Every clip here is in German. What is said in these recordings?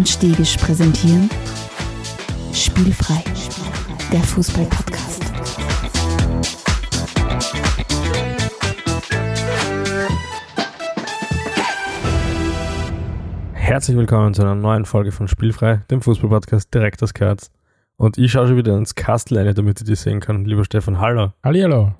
und Stegisch präsentieren Spielfrei, der Fußball-Podcast. Herzlich willkommen zu einer neuen Folge von Spielfrei, dem Fußball-Podcast direkt aus Kerz. Und ich schaue schon wieder ins Kastleine, damit ich dich sehen kann, lieber Stefan. Hallo. Hallihallo.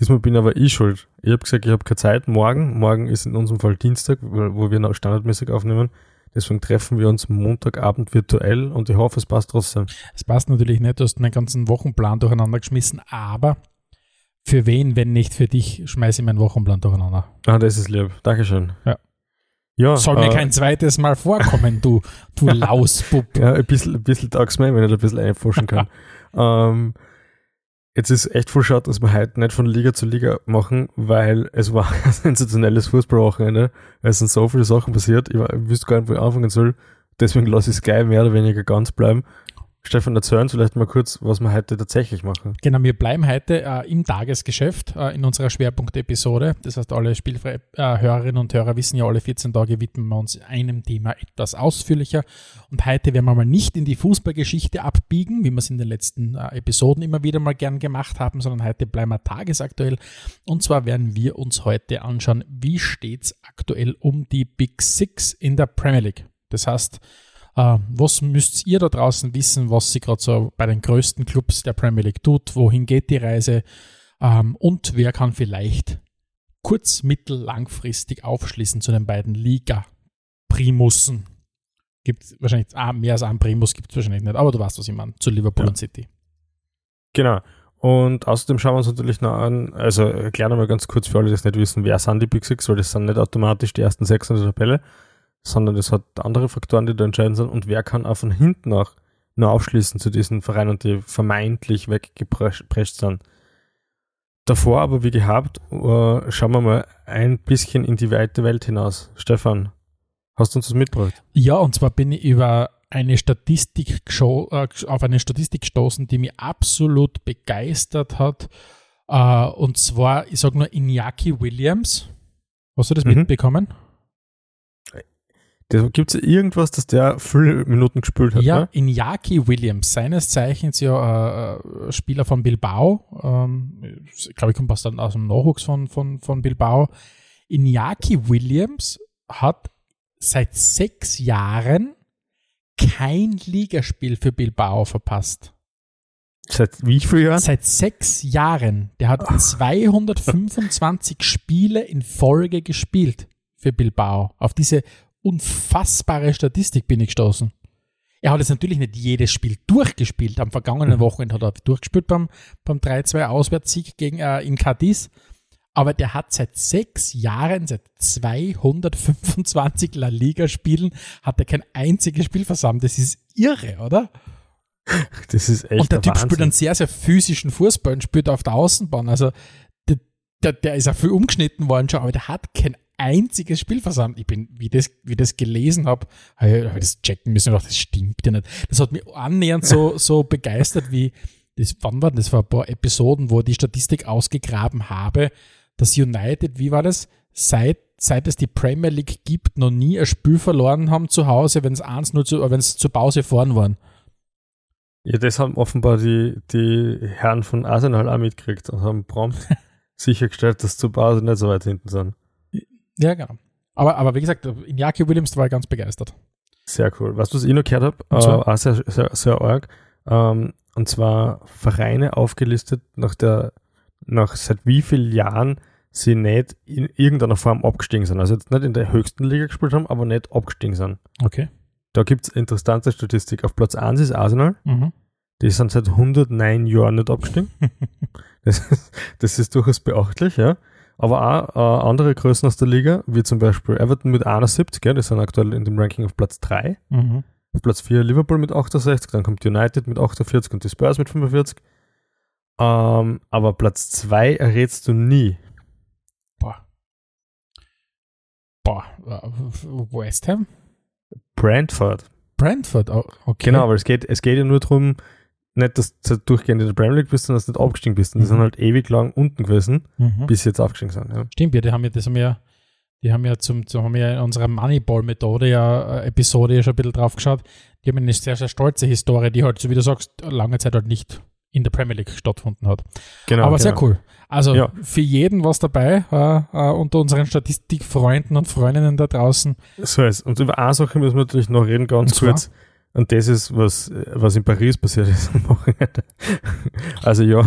Diesmal bin aber ich schuld. Ich habe gesagt, ich habe keine Zeit. Morgen, morgen ist in unserem Fall Dienstag, wo wir noch standardmäßig aufnehmen. Deswegen treffen wir uns Montagabend virtuell und ich hoffe, es passt trotzdem. Es passt natürlich nicht, du hast meinen ganzen Wochenplan durcheinander geschmissen, aber für wen, wenn nicht für dich, schmeiße ich meinen Wochenplan durcheinander. Ah, das ist lieb. Dankeschön. Ja. Ja, Soll mir äh, kein zweites Mal vorkommen, du, du Lausbub. Ja, ein bisschen, ein bisschen taugt mir, wenn ich da ein bisschen einforschen kann. ähm, jetzt ist echt voll schade, dass wir heute nicht von Liga zu Liga machen, weil es war ein sensationelles Fußballwochenende. Es sind so viele Sachen passiert. Ich, ich wüsste gar nicht, wo ich anfangen soll. Deswegen lasse ich gleich mehr oder weniger ganz bleiben. Stefan, erzähl uns vielleicht mal kurz, was wir heute tatsächlich machen. Genau, wir bleiben heute äh, im Tagesgeschäft äh, in unserer Schwerpunkt-Episode. Das heißt, alle spielfreie äh, Hörerinnen und Hörer wissen ja, alle 14 Tage widmen wir uns einem Thema etwas ausführlicher. Und heute werden wir mal nicht in die Fußballgeschichte abbiegen, wie wir es in den letzten äh, Episoden immer wieder mal gern gemacht haben, sondern heute bleiben wir tagesaktuell. Und zwar werden wir uns heute anschauen, wie steht es aktuell um die Big Six in der Premier League. Das heißt, was müsst ihr da draußen wissen, was sie gerade so bei den größten Clubs der Premier League tut? Wohin geht die Reise? Ähm, und wer kann vielleicht kurz-, mittel-, langfristig aufschließen zu den beiden Liga-Primussen? Gibt wahrscheinlich, ah, mehr als einen Primus gibt es wahrscheinlich nicht, aber du weißt, was ich meine, zu Liverpool Ja. und City. Genau. Und außerdem schauen wir uns natürlich noch an, also erklären wir mal ganz kurz für alle, die es nicht wissen, wer sind die Big Six, weil das sind nicht automatisch die ersten sechs in der Tabelle, sondern das hat andere Faktoren, die da entscheidend sind und wer kann auch von hinten auch nur aufschließen zu diesen Vereinen, die vermeintlich weggeprescht sind. Davor aber, wie gehabt, äh, schauen wir mal ein bisschen in die weite Welt hinaus. Stefan, hast du uns das mitgebracht? Ja, und zwar bin ich über eine Statistik äh, auf eine Statistik gestoßen, die mich absolut begeistert hat. Äh, und zwar, ich sage nur Iñaki Williams. Hast du das Mhm. mitbekommen? Gibt es irgendwas, dass der viele Minuten gespielt hat? Ja, ne? Iñaki Williams, seines Zeichens ja äh, äh, Spieler von Bilbao. Ähm, ich glaube, ich komme dann aus dem Nachwuchs von, von, von Bilbao. Iñaki Williams hat seit sechs Jahren kein Ligaspiel für Bilbao verpasst. Seit wie vielen Jahren? Seit sechs Jahren. Der hat 225 Spiele in Folge gespielt für Bilbao. Auf diese unfassbare Statistik bin ich gestoßen. Er hat jetzt natürlich nicht jedes Spiel durchgespielt. Am vergangenen Mhm. Wochenende hat er durchgespielt beim, beim 3-2 Auswärtssieg gegen, äh, in Cadiz. Aber der hat seit sechs Jahren, seit 225 La Liga-Spielen, hat er kein einziges Spiel versammelt. Das ist irre, oder? Das ist echt und der ein Typ Wahnsinn. spielt einen sehr, sehr physischen Fußball und spielt auf der Außenbahn. Also der, der, der ist auch viel umgeschnitten worden schon, aber der hat kein einziges Spiel versammelt. Ich bin, wie das, wie das gelesen habe, habe ich, das checken müssen und gedacht, das stimmt ja nicht. Das hat mich annähernd so, so begeistert wie, das, wann war das? Das war ein paar Episoden, wo ich die Statistik ausgegraben habe, dass United, wie war das? Seit, seit es die Premier League gibt, noch nie ein Spiel verloren haben zu Hause, wenn es eins nur zu, wenn es zur Pause vorn waren. Ja, das haben offenbar die, die Herren von Arsenal auch mitgekriegt und haben prompt sichergestellt, dass zur Pause nicht so weit hinten sind. Ja, genau. Aber, aber wie gesagt, Iñaki Williams war ganz begeistert. Sehr cool. Weißt du, was ich noch gehört habe? Äh, auch sehr, sehr, sehr arg. Ähm, und zwar Vereine aufgelistet, nach der, nach seit wie vielen Jahren sie nicht in irgendeiner Form abgestiegen sind. Also jetzt nicht in der höchsten Liga gespielt haben, aber nicht abgestiegen sind. Okay. Da gibt es interessante Statistik. Auf Platz 1 ist Arsenal. Mhm. Die sind seit 109 Jahren nicht abgestiegen. das, ist, das ist durchaus beachtlich, ja. Aber auch äh, andere Größen aus der Liga, wie zum Beispiel Everton mit 71, ja, die sind aktuell in dem Ranking auf Platz 3. Mhm. Auf Platz 4 Liverpool mit 68, dann kommt United mit 48 und die Spurs mit 45. Ähm, aber Platz 2 errätst du nie. Boah. Boah. äh, West Ham? Brentford. Brentford, okay. Genau, aber es geht, es geht ja nur darum, nicht, dass du durchgehend in der Premier League bist, sondern dass du nicht abgestiegen bist. Und die Mhm. sind halt ewig lang unten gewesen, Mhm. bis sie jetzt aufgestiegen sind. Ja. Stimmt, ja, die haben ja, das haben ja, Die haben ja zum, zum haben ja in unserer Moneyball-Methode ja äh, Episode ja schon ein bisschen drauf geschaut. Die haben eine sehr, sehr stolze Historie, die halt, so wie du sagst, lange Zeit halt nicht in der Premier League stattgefunden hat. Genau. Aber genau. sehr cool. Also Ja. für jeden was dabei, äh, äh, unter unseren Statistikfreunden und Freundinnen da draußen. So ist. Und über eine Sache müssen wir natürlich noch reden, ganz kurz. Und das ist, was, was in Paris passiert ist am Wochenende. Also ja,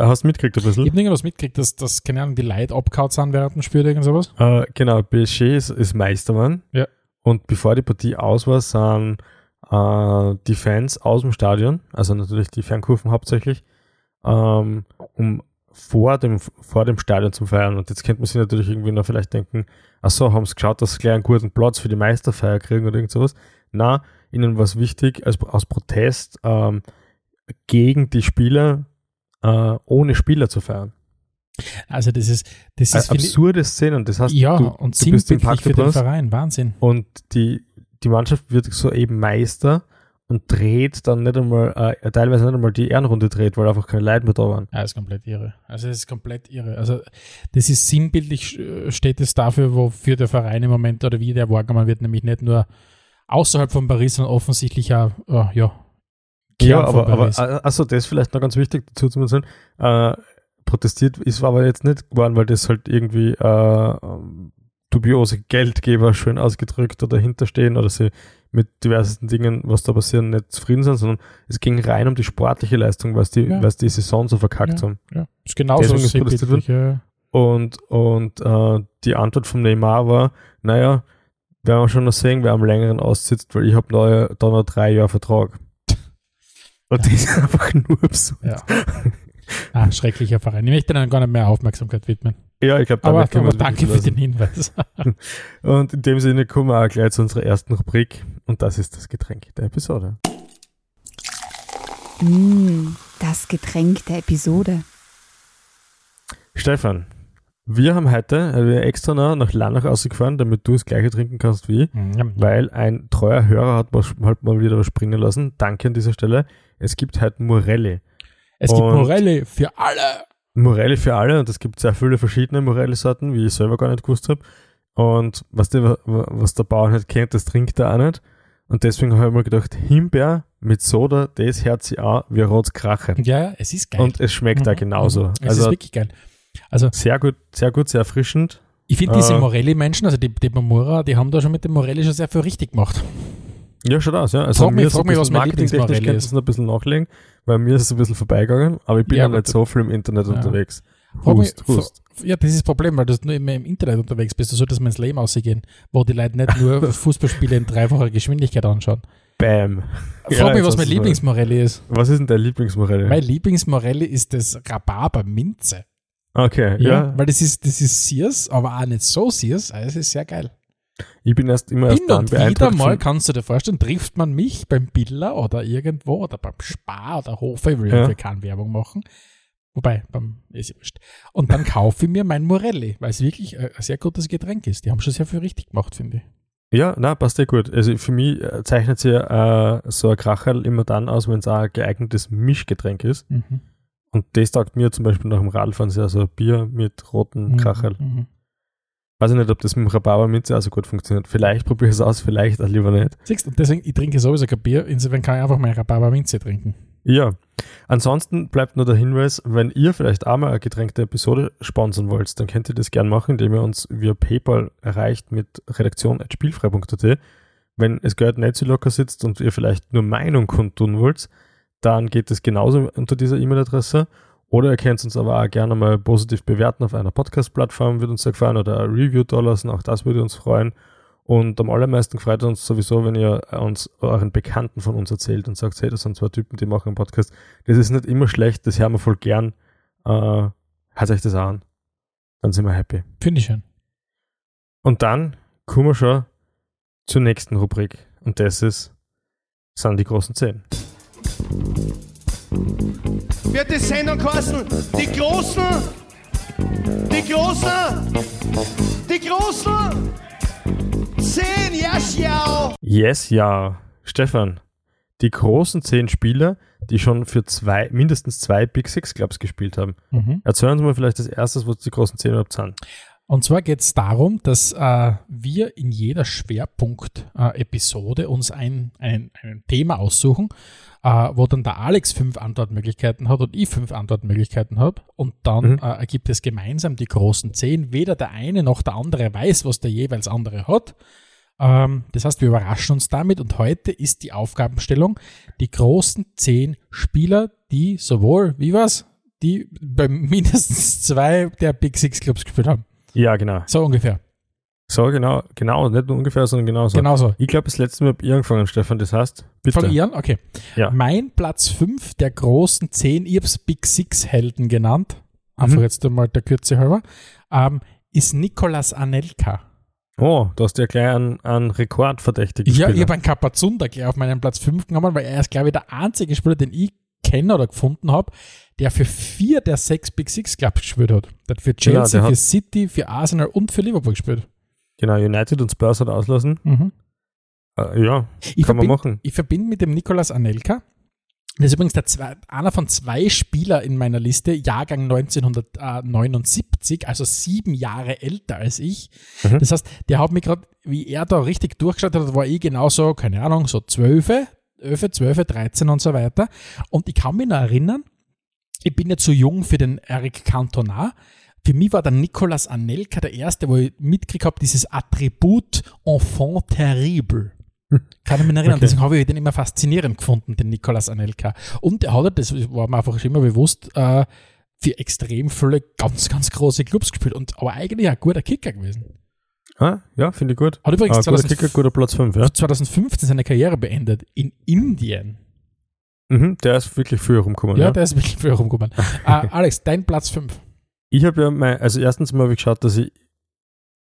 hast du mitgekriegt ein Ich bisschen? habe irgendwas mitgekriegt, dass, dass, keine Ahnung, die Leute abgehauen sind während dem Spiel oder irgend sowas. Äh, genau, PSG ist, ist Meister geworden. Ja. Und bevor die Partie aus war, sind äh, die Fans aus dem Stadion, also natürlich die Fernkurven hauptsächlich, ähm, um vor dem, vor dem Stadion zu feiern. Und jetzt könnte man sich natürlich irgendwie noch vielleicht denken, ach so, haben sie geschaut, dass sie gleich einen guten Platz für die Meisterfeier kriegen oder irgend sowas. Na, ihnen war es wichtig, als, aus Protest ähm, gegen die Spieler äh, ohne Spieler zu feiern. Also das ist, das Äh, ist ich- absurde Szenen. Das heißt, ja, du, und du bist im sinnbildlich für den Verein. Wahnsinn. und die, die Mannschaft wird so eben Meister und dreht dann nicht einmal, äh, teilweise nicht einmal die Ehrenrunde dreht, weil einfach keine Leute mehr da waren. Ja, ist komplett irre. Also es ist komplett irre. Also das ist sinnbildlich, äh, steht es dafür, wofür der Verein im Moment oder wie der wahrgenommen wird, nämlich nicht nur außerhalb von Paris, sondern offensichtlich auch, äh, ja, Kern Ja, aber, aber achso, das ist vielleicht noch ganz wichtig dazu zu sagen. Äh, protestiert ist aber jetzt nicht geworden, weil das halt irgendwie äh, dubiose Geldgeber schön ausgedrückt oder dahinterstehen oder sie mit diversen Dingen, was da passieren, nicht zufrieden sind, sondern es ging rein um die sportliche Leistung, was die, Ja. was die Saison so verkackt haben. ja, ist genauso deswegen ist protestiert. Ja. Und, und äh, die Antwort vom Neymar war, naja, werden wir schon noch sehen, wer am längeren aussitzt, weil ich habe neue, da noch drei Jahre Vertrag. Und das ist einfach nur absurd. Ja. Ah, schrecklicher Verein. Ich möchte dann gar nicht mehr Aufmerksamkeit widmen. Ja, ich glaube, Aber, aber danke für den Hinweis. Und in dem Sinne kommen wir auch gleich zu unserer ersten Rubrik und das ist das Getränk der Episode. Mm, das Getränk der Episode. Stefan, wir haben heute äh, wir extra noch nach Lanach ausgefahren, damit du das gleiche trinken kannst wie ich, weil ein treuer Hörer hat halt mal wieder was springen lassen. Danke an dieser Stelle. Es gibt heute Morelli. es gibt und- Morelli für alle. Morelli für alle und es gibt sehr viele verschiedene Morelli-Sorten, wie ich selber gar nicht gewusst habe. Und was, die, was der Bauer nicht kennt, das trinkt er auch nicht. Und deswegen habe ich mir gedacht, Himbeer mit Soda, das hört sich an wie rotes Krachen. Ja, es ist geil. Und es schmeckt auch Mhm, genauso. mhm. Es Also ist wirklich geil. Also sehr gut, sehr gut, sehr erfrischend. ich finde diese Äh, Morelli-Menschen, also die, die Mamura, die haben da schon mit dem Morelli schon sehr viel richtig gemacht. Ja, schaut aus, ja. Also Frag mich- mir so frag mich, was mein Lieblingsmorelli ist. es noch ein bisschen nachlegen, weil mir ist es ein bisschen vorbeigegangen, aber ich bin Ja, ja, nicht so viel im Internet Ja. unterwegs. Mich- Hust, hust. Ja, das ist das Problem, weil du nur immer im Internet unterwegs bist. Du solltest mal ins Leben ausgehen, wo die Leute nicht nur Fußballspiele in dreifacher Geschwindigkeit anschauen. Bam. Frag Ja, mich, was mein. Lieblingsmorelli ist. Was ist denn dein Lieblingsmorelli? Mein Lieblingsmorelli ist das Rhabarber-Minze. Okay, Ja, ja. Weil das ist, das ist Sears, aber auch nicht so Sears. Also es ist sehr geil. Ich bin erst immer erst dann und wieder beeindruckt mal, kannst du dir vorstellen, trifft man mich beim Biller oder irgendwo oder beim Spar oder Hofer, ich will Ja. keine Werbung machen. Wobei, beim, ist ja wurscht. Und dann kaufe ich mir mein Morelli, weil es wirklich ein ein sehr gutes Getränk ist. Die haben schon sehr viel richtig gemacht, finde ich. Ja, na, passt ja gut. Also für mich äh, zeichnet sich äh, so ein Kracherl immer dann aus, wenn es auch ein geeignetes Mischgetränk ist. Mhm. Und das taugt mir zum Beispiel nach dem Radfahren sehr so Bier mit rotem Kracherl. Mhm. Weiß ich nicht, ob das mit dem Rhabarber-Minze auch so gut funktioniert. Vielleicht probiere ich es aus, vielleicht auch lieber nicht. Siehst du, und deswegen, ich trinke sowieso kein Bier, insofern kann ich einfach mein Rhabarber-Minze trinken. Ja. Ansonsten bleibt nur der Hinweis, wenn ihr vielleicht auch mal eine getränkte Episode sponsern wollt, dann könnt ihr das gerne machen, indem ihr uns via PayPal erreicht mit redaktion.spielfrei.at. Wenn es Geld nicht so locker sitzt und ihr vielleicht nur Meinung kundtun wollt, dann geht es genauso unter dieser E-Mail-Adresse. Oder ihr könnt uns aber auch gerne mal positiv bewerten auf einer Podcast-Plattform, würde uns sehr gefallen, oder ein Review da lassen, auch das würde uns freuen. Und am allermeisten freut uns sowieso, wenn ihr uns euren Bekannten von uns erzählt und sagt, hey, das sind zwei Typen, die machen einen Podcast. Das ist nicht immer schlecht, das hören wir voll gern. Äh, hört euch das an. Dann sind wir happy. Finde ich schön. Und dann kommen wir schon zur nächsten Rubrik. Und das ist, sind die großen Zehn. Wird die Sendung kosten. Die Großen, die Großen, die Großen. Zehn, ja, schau. Yes, ja. Stefan, die großen zehn Spieler, die schon für zwei, mindestens zwei Big Six Clubs gespielt haben. Mhm. Erzählen Sie mal vielleicht das erste, was die großen zehn überhaupt sind. Und zwar geht es darum, dass äh, wir in jeder Schwerpunkt-Episode äh, uns ein, ein, ein Thema aussuchen, äh, wo dann der Alex fünf Antwortmöglichkeiten hat und ich fünf Antwortmöglichkeiten habe. Und dann Mhm. äh, ergibt es gemeinsam die großen zehn. Weder der eine noch der andere weiß, was der jeweils andere hat. Ähm, das heißt, wir überraschen uns damit und heute ist die Aufgabenstellung, die großen zehn Spieler, die sowohl, wie was, die bei mindestens zwei der Big Six Clubs gespielt haben. Ja, genau. So ungefähr. So, genau, genau, nicht nur ungefähr, sondern genau so. Genau so. Ich glaube, das letzte Mal habe ich angefangen, Stefan, das heißt, bitte. Von Ihren? Okay. Ja. Mein Platz 5 der großen 10, ich habe es Big Six Helden genannt, einfach Mhm. jetzt einmal der Kürze halber, ähm, ist Nicolas Anelka. Oh, du hast ja gleich einen, einen rekordverdächtigen Ja, ich Spieler. habe einen Kapazunder gleich auf meinen Platz 5 genommen, weil er ist, glaube ich, der einzige Spieler, den ich kenne oder gefunden habe, der für vier der sechs Big Six Clubs gespielt hat. Der hat für Ja, Chelsea, der für City, für Arsenal und für Liverpool gespielt. Genau, United und Spurs hat auslassen. Mhm. Äh, ja, Ich kann man machen. Ich verbinde mit dem Nicolas Anelka. Das ist übrigens der zwei, einer von zwei Spieler in meiner Liste, Jahrgang 1979, also sieben Jahre älter als ich. Mhm. Das heißt, der hat mich gerade, wie er da richtig durchgeschaut hat, war ich genauso, keine Ahnung, so 12, 11, 12, 13 und so weiter. Und ich kann mich noch erinnern, ich bin ja zu jung für den Eric Cantona. Für mich war der Nicolas Anelka der erste, wo ich mitgekriegt habe, dieses Attribut Enfant terrible. Kann ich mich noch erinnern. Okay. Deswegen habe ich den immer faszinierend gefunden, den Nicolas Anelka. Und er hat, das war mir einfach schon immer bewusst, äh, für extrem viele ganz, ganz große Clubs gespielt. Und, aber eigentlich ein guter Kicker gewesen. Ah, ja, finde ich gut. Hat übrigens Ah, guter 2005 Kicker, guter Platz 5, ja. 2015 seine Karriere beendet in Indien. Mhm, der ist wirklich früher rumgekommen. Ja, Ja, der ist wirklich früher rumgekommen. äh, Alex, dein Platz 5. Ich habe ja mein, also erstens mal habe ich geschaut, dass ich,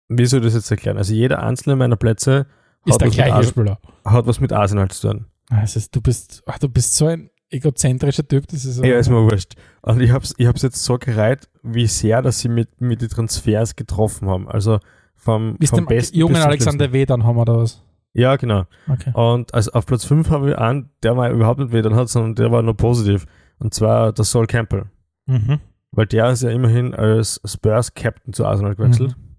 wie soll ich das jetzt erklären? Also jeder einzelne meiner Plätze hat was, mit gleiche Ars Spieler. hat was mit Arsenal zu tun. Also, du, bist, ach, du bist so ein egozentrischer Typ, das ist Ja, ist mir wurscht. Und ich habe es ich hab's jetzt so gereiht, wie sehr, dass sie mit, mit die Transfers getroffen haben. Also vom, Bis vom besten jungen bis Alexander Wedern haben wir da was. Ja, genau. Okay. Und also auf Platz 5 habe ich einen, der mal überhaupt nicht weh hat, sondern der war nur positiv. Und zwar der Sol Campbell. Mhm. Weil der ist ja immerhin als Spurs-Captain zu Arsenal gewechselt. Mhm.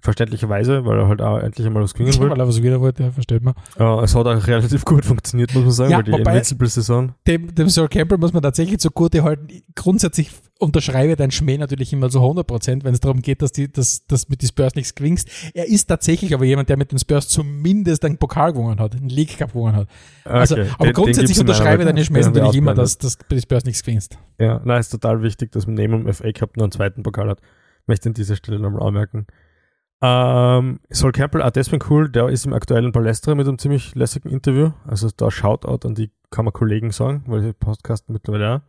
Verständlicherweise, weil er halt auch endlich einmal was gewinnen wollte. Weil er was wieder wollte, ja, versteht man. Ja, es hat auch relativ gut funktioniert, muss man sagen, Ja, weil die Invincible-Saison. Dem, dem Sol Campbell muss man tatsächlich zugute halten. Grundsätzlich unterschreibe dein Schmäh natürlich immer so 100%, wenn es darum geht, dass, die, dass, dass mit den Spurs nichts gewinnst. Er ist tatsächlich aber jemand, der mit den Spurs zumindest einen Pokal gewonnen hat, einen League Cup gewonnen hat. Also, Okay, aber den- den grundsätzlich meiner unterschreibe deine Den wir natürlich immer, dass, dass bei den Spurs nichts gewinnst. Ja, nein, ist total wichtig, dass man neben dem FA Cup noch einen zweiten Pokal hat. Möchte an dieser Stelle nochmal anmerken. Ähm, Sol Campbell, auch deswegen cool, der ist im aktuellen Palestra mit einem ziemlich lässigen Interview. Also da Shoutout an die kann man Kollegen sagen, weil die Podcasten mittlerweile auch.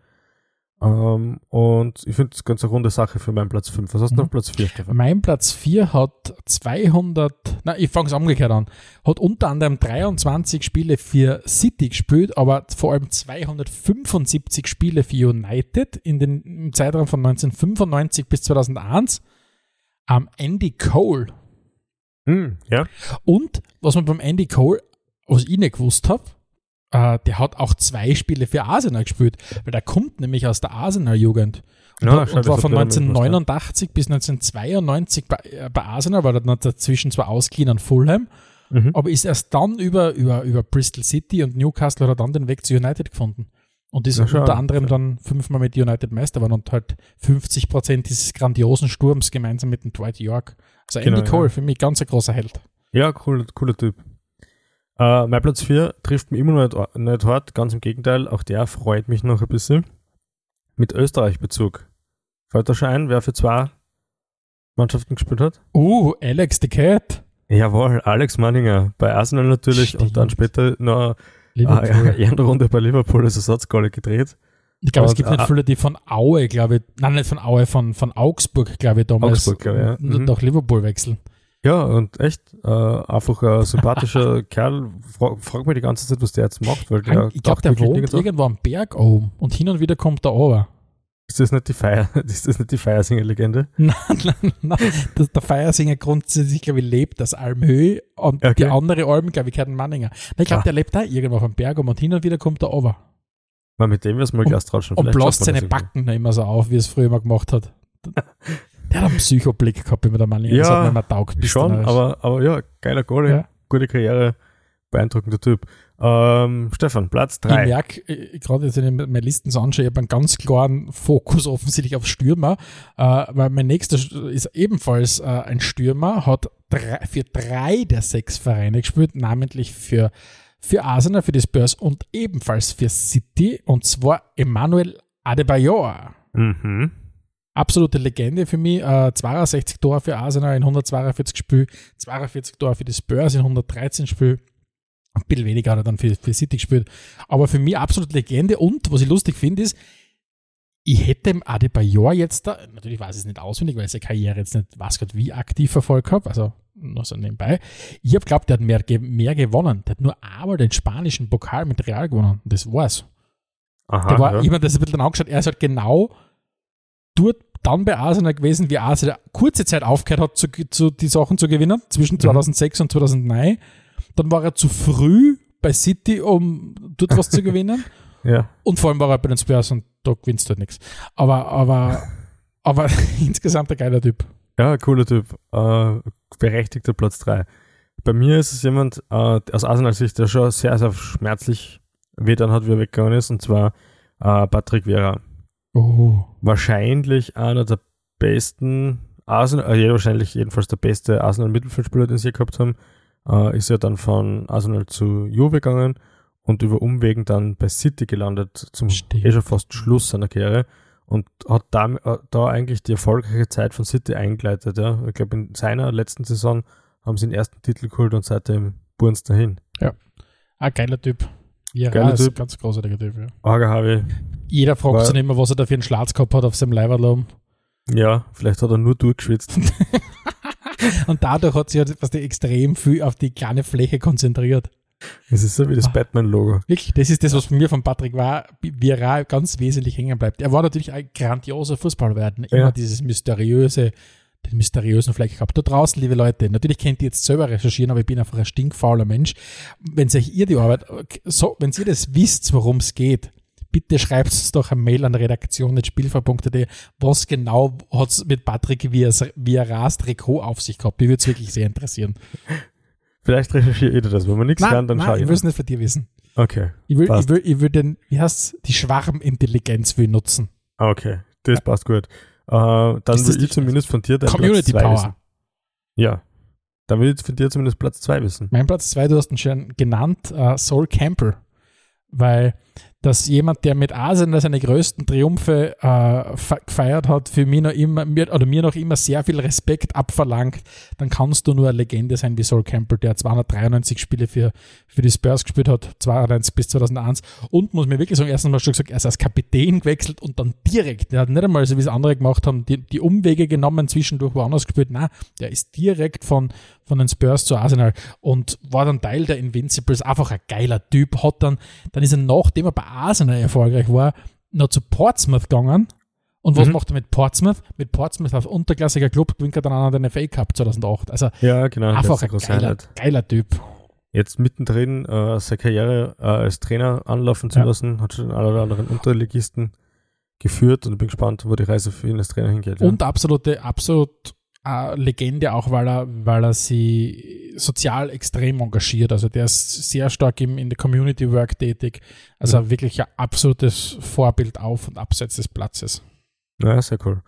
Ähm, und ich finde das ganz eine runde Sache für meinen Platz 5. Was hast du Mhm. auf Platz 4, Stefan? Mein Platz 4 hat 200, na, ich fange es umgekehrt an, hat unter anderem 23 Spiele für City gespielt, aber vor allem 275 Spiele für United in den, im Zeitraum von 1995 bis 2001. Am Andy Cole. Hm, ja. Und was man beim Andy Cole, was ich nicht gewusst habe, äh, der hat auch zwei Spiele für Arsenal gespielt, weil der kommt nämlich aus der Arsenal-Jugend. Und, Ja, war- schau, und war von der damit gewusst, 1989 bis 1992 bei, äh, bei Arsenal, war dann dazwischen zwar ausgeliehen an Fulham, Mhm. aber ist erst dann über, über, über Bristol City und Newcastle hat er dann den Weg zu United gefunden. Und ist schau. unter anderem dann fünfmal mit United Meister geworden und halt 50 Prozent dieses grandiosen Sturms gemeinsam mit dem Dwight York. Also Andy Genau, ja. Cole, für mich ganz ein großer Held. Ja, cool, cooler Typ. Äh, mein Platz 4 trifft mich immer noch nicht, nicht hart, ganz im Gegenteil, auch der freut mich noch ein bisschen. Mit Österreich-Bezug. Fällt da schon ein, wer für zwei Mannschaften gespielt hat? Uh, Alex the Cat. Jawohl, Alex Manninger bei Arsenal natürlich Stimmt. und dann später noch Liverpool. eine Ehrenrunde bei Liverpool als Ersatzgoalie gedreht. Ich glaube, es gibt nicht äh, viele, die von Aue, glaube ich, nein, nicht von Aue, von, von Augsburg, glaube ich, damals Augsburg, glaube ich, ja. n- Mhm. nach Liverpool wechseln. Ja, und echt, äh, einfach ein sympathischer Kerl. Fra frag mich die ganze Zeit, was der jetzt macht, weil der ich glaube, der wohnt irgendwo am Berg oben und hin und wieder kommt er runter. Ist das nicht die Feier, ist das nicht die Feiersinger-Legende? Nein, nein, nein. Das, der Feiersinger grundsätzlich, glaube ich, lebt aus Almhöhe und Okay. die andere Alm, glaube ich, gehört in Manninger. Nein, ich glaube, Ah. der lebt da irgendwo auf dem Berg oben und hin und wieder kommt er runter. Mal mit dem wir's mal Und- Glas tratschen. Und Vielleicht bläst seine das. Backen immer so auf, wie es früher mal gemacht hat. Der hat einen Psychoblick gehabt, wie man der Mann Ja, das hat mir taugt. bis Schon, aber, aber ja, geiler Goalie, Ja. gute Karriere, beeindruckender Typ. Ähm, Stefan, Platz Ich 3. merke, äh, gerade jetzt, wenn ich meine Listen so anschaue, ich habe einen ganz klaren Fokus offensichtlich auf Stürmer, äh, weil mein nächster St- ist ebenfalls äh, ein Stürmer, hat drei, für drei der sechs Vereine gespielt, namentlich für, für Arsenal, für die Spurs und ebenfalls für City, und zwar Emmanuel Adebayor. Mhm. Absolute Legende für mich. Äh, 62 Tore für Arsenal in 142 Spielen, 42 Tore für die Spurs in 113 Spielen. Ein bisschen weniger hat er dann für, für City gespielt. Aber für mich absolut Legende. Und was ich lustig finde, ist, ich hätte im Adebayor jetzt da, natürlich weiß ich es nicht auswendig, weil ich seine Karriere jetzt nicht, weiß Gott, wie aktiv verfolgt habe, also nur so nebenbei. Ich habe glaubt, der hat mehr, mehr gewonnen. Der hat nur einmal den spanischen Pokal mit Real gewonnen. Das war's. Aha, Der war, ja. ich habe mir das ein bisschen angeschaut, er ist halt genau dort dann bei Arsenal gewesen, wie Arsenal kurze Zeit aufgehört hat, zu, zu, die Sachen zu gewinnen, zwischen Mhm. 2006 und 2009. Dann war er zu früh bei City, um dort was zu gewinnen. ja. Und vor allem war er bei den Spurs und da gewinnst du halt nichts. Aber, aber, aber insgesamt ein geiler Typ. Ja, cooler Typ. Äh, berechtigter Platz 3. Bei mir ist es jemand äh, aus Arsenal-Sicht, der schon sehr, sehr schmerzlich wehtan hat, wie er weggegangen ist, und zwar äh, Patrick Vera. Oh. Wahrscheinlich einer der besten Arsenal, äh, ja, wahrscheinlich jedenfalls der beste Arsenal-Mittelfeldspieler, den sie gehabt haben. Äh, ist ja dann von Arsenal zu Juve gegangen und über Umwegen dann bei City gelandet, zum Stimmt. eh schon fast Schluss seiner Karriere und hat da, äh, da eigentlich die erfolgreiche Zeit von City eingeleitet. Ja. Ich glaube, in seiner letzten Saison haben sie den ersten Titel geholt und seitdem buren sie dahin. Ein geiler Typ. Ja, Geiler Typ. ganz großartiger Typ. Ja. Aga Harvey, Jeder fragt War- sich immer, was er da für einen Schlatz gehabt hat auf seinem Leiberlum. ja, vielleicht hat er nur durchgeschwitzt. Und dadurch hat sich halt, was die extrem viel auf die kleine Fläche konzentriert. Es ist so wie das Ah. Batman-Logo. Wirklich, das ist das, was mir von Patrick war, Vieira ganz wesentlich hängen bleibt. Er war natürlich ein grandioser Fußballer werden. Immer Ja. dieses mysteriöse, den mysteriösen Fleck gehabt. Da draußen, liebe Leute, natürlich könnt ihr jetzt selber recherchieren, aber ich bin einfach ein stinkfauler Mensch. Wenn euch ihr die Arbeit, so, wenn ihr das wisst, worum es geht, bitte schreibt uns doch eine Mail an redaktion.spielver.de, was genau hat es mit Patrick Vieira's Trikot auf sich gehabt. Mich würde es wirklich sehr interessieren. Vielleicht recherchiere ich das. Wenn man nichts Nein, dann nein schau ich ich. will es nicht von dir wissen. Okay. Ich will, ich will, ich will den, wie heißt die Schwarmintelligenz will nutzen. Ah, Okay, das passt gut. Äh, dann will ich zumindest von dir deinen Community Platz zwei Power. wissen. Ja. Dann will ich von dir zumindest Platz 2 wissen. Mein Platz zwei, du hast ihn schon genannt, äh, Soul Camper. Weil dass jemand, der mit Arsenal seine größten Triumphe äh, fe- gefeiert hat, für mich noch immer, mir, oder mir noch immer sehr viel Respekt abverlangt, dann kannst du nur eine Legende sein wie Sol Campbell, der 293 Spiele für, für die Spurs gespielt hat, 92 bis 2001 und muss mir wirklich sagen, erstens mal schon gesagt, er ist als Kapitän gewechselt und dann direkt, der hat nicht einmal so wie es andere gemacht haben, die, die Umwege genommen, zwischendurch woanders gespielt, nein, der ist direkt von, von den Spurs zu Arsenal und war dann Teil der Invincibles, einfach ein geiler Typ, hat dann, dann ist er nachdem er bei Arsenal erfolgreich war, noch zu Portsmouth gegangen. Und was Mhm. macht er mit Portsmouth? Mit Portsmouth auf unterklassiger Club gewinnt er dann an den FA Cup 2008. Also Ja, genau. einfach ein geiler, geiler Typ. Jetzt mittendrin äh, seine Karriere äh, als Trainer anlaufen zu Ja. lassen, hat schon oder anderen Unterligisten geführt und ich bin gespannt, wo die Reise für ihn als Trainer hingeht. Ja. Und absolute, absolut Legende auch, weil er, weil er sie sozial extrem engagiert. Also der ist sehr stark im, in der Community Work tätig. Also Mhm. wirklich ein absolutes Vorbild auf und abseits des Platzes. Ja, sehr cool.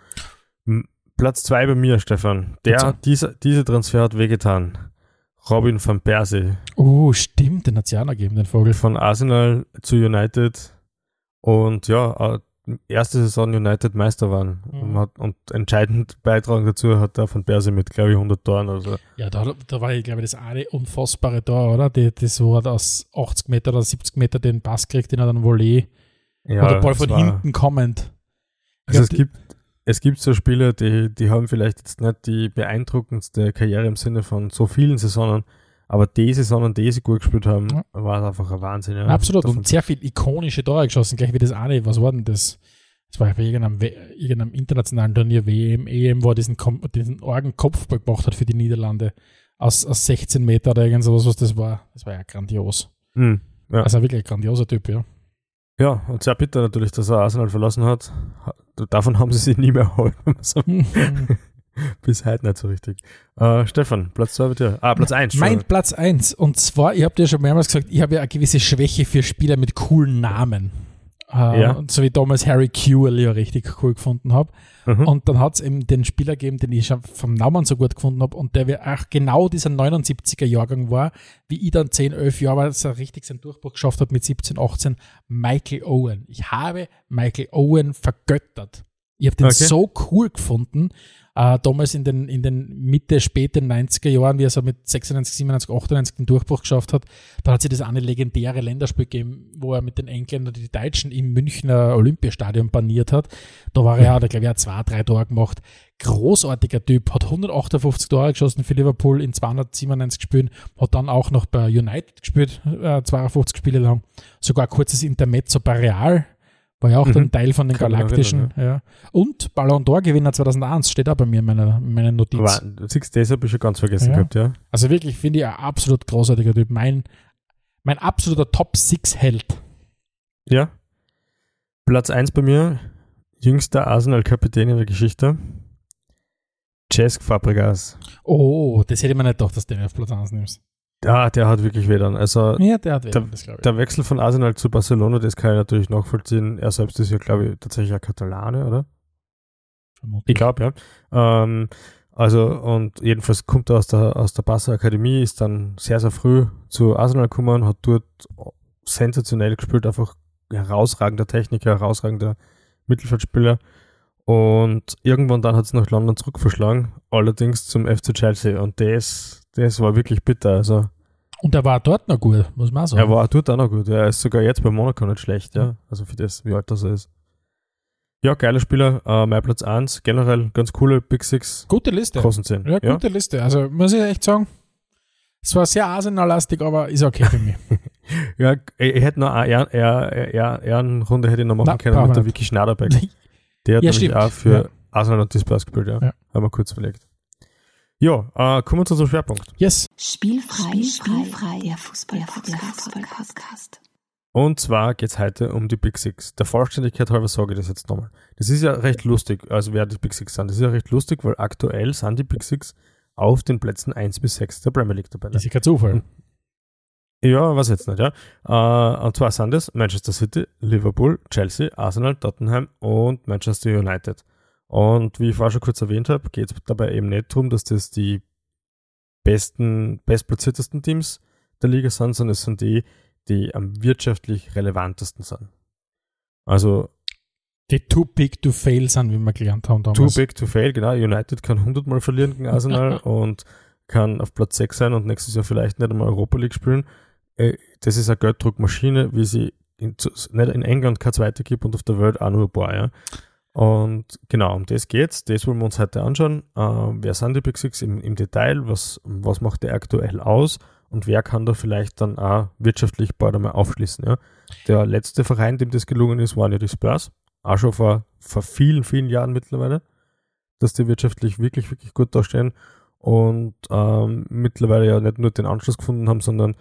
Platz 2 bei mir, Stefan. Der, Bitte. dieser, dieser Transfer hat wehgetan. Robin van Persie Oh, stimmt, den hat es ja gegeben, den Vogel. von Arsenal zu United und ja, äh, erste Saison United Meister waren Mhm. und, hat, und entscheidend beitragen dazu hat der van Persie mit, glaube ich, 100 Toren oder so. Ja, da, da war, ich glaube das eine unfassbare Tor, oder? Die, das war aus 80 Meter oder 70 Meter den Pass kriegt, den er dann Volley. Ja, oder Ball es von war- hinten kommend. Ich Also es glaub, gibt, es gibt so Spieler, die, die haben vielleicht jetzt nicht die beeindruckendste Karriere im Sinne von so vielen Saisonen, aber die Saisonen, die sie gut gespielt haben, Ja. war einfach ein Wahnsinn. Ja. Absolut. Davon- Und sehr viel ikonische Tore geschossen, gleich wie das eine. Was war denn das? Das war bei irgendeinem, irgendeinem internationalen Turnier, WM, EM, wo er diesen, Kom- diesen Orgen Kopfball gemacht hat für die Niederlande. Aus, aus 16 Meter oder irgend sowas, was das war. Das war ja grandios. Hm, ja. Also wirklich ein grandioser Typ, ja. ja, und sehr bitter natürlich, dass er Arsenal verlassen hat. Ha- Davon haben sie sich nie mehr erholt. Bis heute nicht so richtig. Äh, Stefan, Platz 2 bitte. Ah, Platz 1. Mein Platz 1. Und zwar, ihr habt ja schon mehrmals gesagt, ich habe ja eine gewisse Schwäche für Spieler mit coolen Namen. Äh, Ja. und So wie damals Harry Kewell ja richtig cool gefunden habe. Mhm. Und dann hat es eben den Spieler gegeben, den ich schon vom Namen so gut gefunden habe und der wir auch genau dieser 79er Jahrgang war, wie ich dann 10, 11 Jahre war, so richtig seinen Durchbruch geschafft hat mit 17, 18, Michael Owen. Ich habe Michael Owen vergöttert. Ich habe den Okay. so cool gefunden, äh, damals in den, in den Mitte, späten 90er Jahren, wie er so mit 96, 97, 98 den Durchbruch geschafft hat. Da hat sie das eine legendäre Länderspiel gegeben, wo er mit den Engländern die Deutschen im Münchner Olympiastadion baniert hat. Da war er ja, da glaube ich, er hat zwei, drei Tore gemacht. Großartiger Typ, hat 158 Tore geschossen für Liverpool in 297 Spielen, hat dann auch noch bei United gespielt, äh, 52 Spiele lang. Sogar kurzes Intermezzo bei Real, war ja auch Mhm. dann Teil von den Kann Galaktischen. Ja. Und Ballon d'Or-Gewinner 2001 steht auch bei mir in meiner, in meiner Notiz. Siehst, das habe ich schon ganz vergessen Ja. gehabt, ja. Also wirklich, finde ich ein absolut großartiger Typ. Mein, mein absoluter Top-6-Held. Ja. Platz 1 bei mir, jüngster Arsenal-Kapitän in der Geschichte. Cesc Fabregas. Oh, das hätte ich mir nicht gedacht, dass du den auf Platz 1 nimmst. Ja, der hat wirklich weh dann. Also Ja, der hat Der- der Wechsel von Arsenal zu Barcelona, das kann ich natürlich nachvollziehen. Er selbst ist ja, glaube ich, tatsächlich ein Katalane, oder? Vermutlich. Ich glaube, ja. Ähm, also, und jedenfalls kommt er aus der, aus der Barca Akademie, ist dann sehr, sehr früh zu Arsenal gekommen, hat dort sensationell gespielt, einfach herausragender Techniker, herausragender Mittelfeldspieler. Und irgendwann dann hat es nach London zurückverschlagen, allerdings zum FC Chelsea. Und das, das war wirklich bitter. Also, Und er war dort noch gut, muss man auch sagen. er war dort auch noch gut. Er ist sogar jetzt bei Monaco nicht schlecht, ja. Also für das, wie alt das er ist. Ja, geiler Spieler, äh, mein Platz 1, generell ganz coole Big Six, Gute Liste. großen 10. Ja, gute Liste. Also muss ich echt sagen, es war sehr Arsenal-lastig, aber ist okay für mich. Ja, ich, ich hätte noch eine Ehren, Ehren, Ehren, Ehrenrunde hätte ich noch machen Na, können mit der Vicky Schnaderbeck. Der hat Ja, nämlich stimmt. auch für Ja. Arsenal und die Spurs gespielt, ja. Ja. Haben wir kurz verlegt. Ja, äh, kommen wir zu unserem Schwerpunkt. yes. Spielfrei, spielfrei, der Fußball-Podcast. Und zwar geht es heute um die Big Six. Der Vollständigkeit halber sage ich das jetzt nochmal. Das ist ja recht lustig, also wer die Big Six sind. Das ist ja recht lustig, weil aktuell sind die Big Six auf den Plätzen 1 bis 6 der Premier League-Tabelle. Ist ja kein Zufall. Ja, was jetzt nicht, ja. Äh, und zwar sind es Manchester City, Liverpool, Chelsea, Arsenal, Tottenham und Manchester United. Und wie ich vorher schon kurz erwähnt habe, geht es dabei eben nicht darum, dass das die besten, bestplatziertesten Teams der Liga sind, sondern es sind die, die am wirtschaftlich relevantesten sind. Also Die Too Big to Fail sind, wie wir gelernt haben too damals. big to fail, genau. United kann 100 Mal verlieren gegen Arsenal und kann auf Platz 6 sein und nächstes Jahr vielleicht nicht einmal Europa League spielen. Äh, Das ist eine Gelddruckmaschine, wie sie in, nicht in England keine zweite gibt und auf der Welt auch nur ein paar, ja. Und genau, um das geht's. Das wollen wir uns heute anschauen. Ähm, wer sind die Big Six im, im Detail? Was, was macht der aktuell aus? Und wer kann da vielleicht dann auch wirtschaftlich bald einmal aufschließen? Ja? Der letzte Verein, dem das gelungen ist, waren ja die Spurs. Auch schon vor, vor vielen, vielen Jahren mittlerweile, dass die wirtschaftlich wirklich, wirklich gut dastehen. Und ähm, mittlerweile ja nicht nur den Anschluss gefunden haben, sondern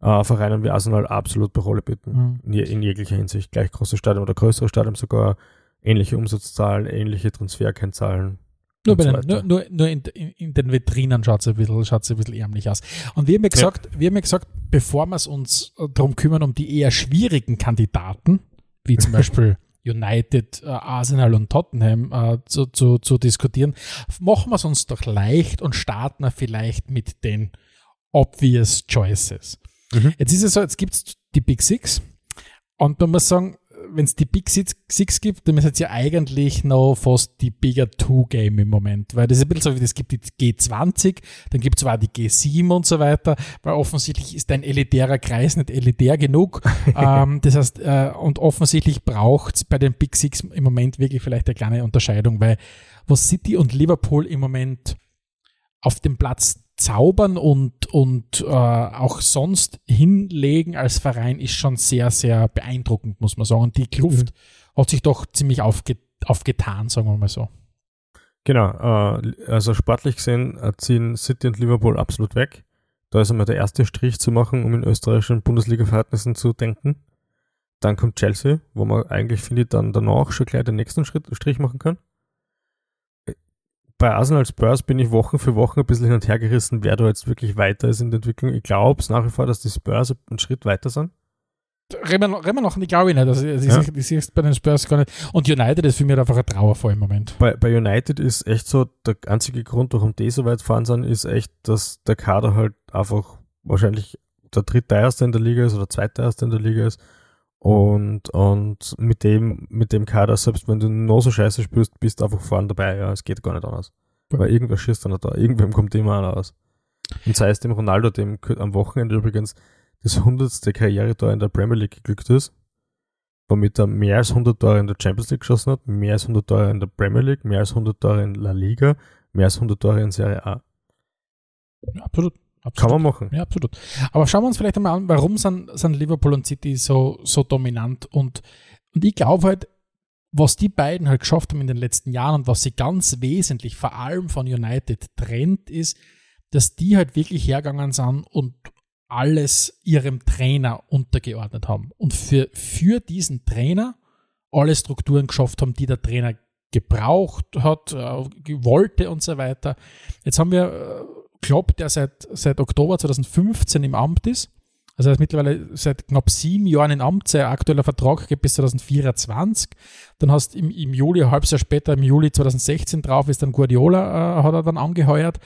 äh, Vereinen wie Arsenal absolut bei Rolle bieten. Mhm. In, in jeglicher Hinsicht. Gleich große Stadion oder größere Stadion sogar. Ähnliche Umsatzzahlen, ähnliche Transferkennzahlen. Nur, so den, weiter. nur, nur, nur in, in, in den Vitrinen schaut es ein, bisschen- schaut's ein bisschen ärmlich aus. Und wir haben ja gesagt, wir haben ja gesagt bevor wir es uns äh, darum kümmern, um die eher schwierigen Kandidaten, wie zum Beispiel United, äh, Arsenal und Tottenham äh, zu, zu, zu diskutieren, machen wir es uns doch leicht und starten wir vielleicht mit den obvious choices. Mhm. Jetzt ist es so, jetzt gibt es die Big Six und man muss sagen, wenn es die Big Six, Six gibt, dann ist es ja eigentlich noch fast die Bigger Two Game im Moment, weil das ist ein bisschen so wie, es gibt die G20, dann gibt es zwar die G7 und so weiter, weil offensichtlich ist ein elitärer Kreis nicht elitär genug. ähm, das heißt, äh, und offensichtlich braucht es bei den Big Six im Moment wirklich vielleicht eine kleine Unterscheidung, weil was City und Liverpool im Moment auf dem Platz zaubern und, und äh, auch sonst hinlegen als Verein ist schon sehr, sehr beeindruckend, muss man sagen. Und die Kluft hat sich doch ziemlich aufge aufgetan, sagen wir mal so. Genau, äh, also sportlich gesehen äh, ziehen City und Liverpool absolut weg. Da ist einmal der erste Strich zu machen, um in österreichischen Bundesliga-Verhältnissen zu denken. Dann kommt Chelsea, wo man eigentlich, finde ich, dann danach schon gleich den nächsten Schritt, Strich machen kann. Bei Arsenal Spurs bin ich Wochen für Wochen ein bisschen hin und her gerissen, wer da jetzt wirklich weiter ist in der Entwicklung. Ich glaube es nach wie vor, dass die Spurs einen Schritt weiter sind. Reden wir, noch, ich glaube nicht. Also, ich Ja. sehe ich sehe es bei den Spurs gar nicht. Und United ist für mich einfach ein Trauerfall im Moment. Bei, bei United ist echt so, der einzige Grund, warum die so weit fahren sind, ist echt, dass der Kader halt einfach wahrscheinlich der drittteuerste in der Liga ist oder zweitteuerste in der Liga ist. Und, und mit dem, mit dem Kader, selbst wenn du noch so scheiße spielst, bist du einfach vorne dabei. Ja, es geht gar nicht anders. Weil irgendwer schießt dann da, irgendwem kommt immer einer aus. Und sei es dem Ronaldo, dem am Wochenende übrigens das hundertste Karrieretor in der Premier League geglückt ist, womit er mehr als 100 Tore in der Champions League geschossen hat, mehr als 100 Tore in der Premier League, mehr als 100 Tore in La Liga, mehr als 100 Tore in Serie A. Absolut. Absolut. Kann man machen. Ja, absolut. Aber schauen wir uns vielleicht einmal an, warum sind, sind Liverpool und City so, so dominant und, und ich glaube halt, was die beiden halt geschafft haben in den letzten Jahren und was sie ganz wesentlich vor allem von United trennt, ist, dass die halt wirklich hergegangen sind und alles ihrem Trainer untergeordnet haben und für, für diesen Trainer alle Strukturen geschafft haben, die der Trainer gebraucht hat, äh, wollte und so weiter. Jetzt haben wir äh, Klopp, der seit, seit Oktober 2015 im Amt ist. Also er ist mittlerweile seit knapp sieben Jahren im Amt. Sein aktueller Vertrag geht bis 2024. Dann hast im, im Juli, ein halbes Jahr später, im Juli 2016 drauf, ist dann Guardiola, äh, hat er dann angeheuert.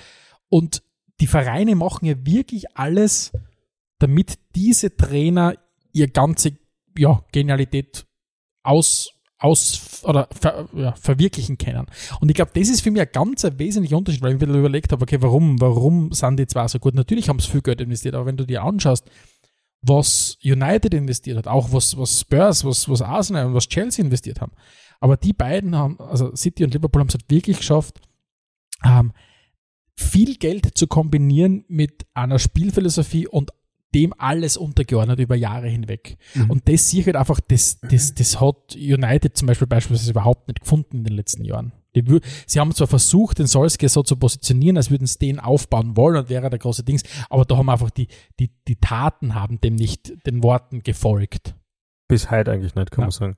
Und die Vereine machen ja wirklich alles, damit diese Trainer ihr ganze ja, Genialität aus, aus oder ver, ja, verwirklichen können. Und ich glaube, das ist für mich ein ganz wesentlicher Unterschied, weil ich mir überlegt habe, okay, warum, warum sind die zwei so gut? Natürlich haben sie viel Geld investiert, aber wenn du dir anschaust, was United investiert hat, auch was, was Spurs, was, was Arsenal und was Chelsea investiert haben. Aber die beiden haben, also City und Liverpool haben es halt wirklich geschafft, ähm, viel Geld zu kombinieren mit einer Spielphilosophie und dem alles untergeordnet über Jahre hinweg. Mhm. Und das sehe ich halt einfach, das, das, das hat United zum Beispiel beispielsweise überhaupt nicht gefunden in den letzten Jahren. Die, sie haben zwar versucht, den Solskjaer so zu positionieren, als würden sie den aufbauen wollen und wäre der große Dings, aber da haben einfach die, die, die Taten haben dem nicht den Worten gefolgt. Bis heute eigentlich nicht, kann Ja. man sagen.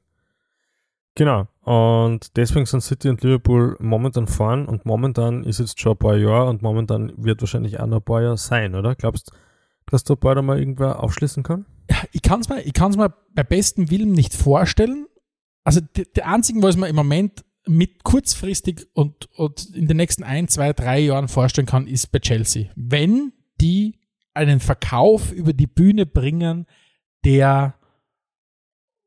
Genau. Und deswegen sind City und Liverpool momentan vorn und momentan ist jetzt schon ein paar Jahre und momentan wird wahrscheinlich auch noch ein paar Jahre sein, oder? Glaubst du, dass da bald einmal irgendwer aufschließen kann? ich kann es mir, ich kann's mir bei bestem Willen nicht vorstellen. Also die, die einzigen, was man im Moment mit kurzfristig und, und in den nächsten ein, zwei, drei Jahren vorstellen kann, ist bei Chelsea. Wenn die einen Verkauf über die Bühne bringen, der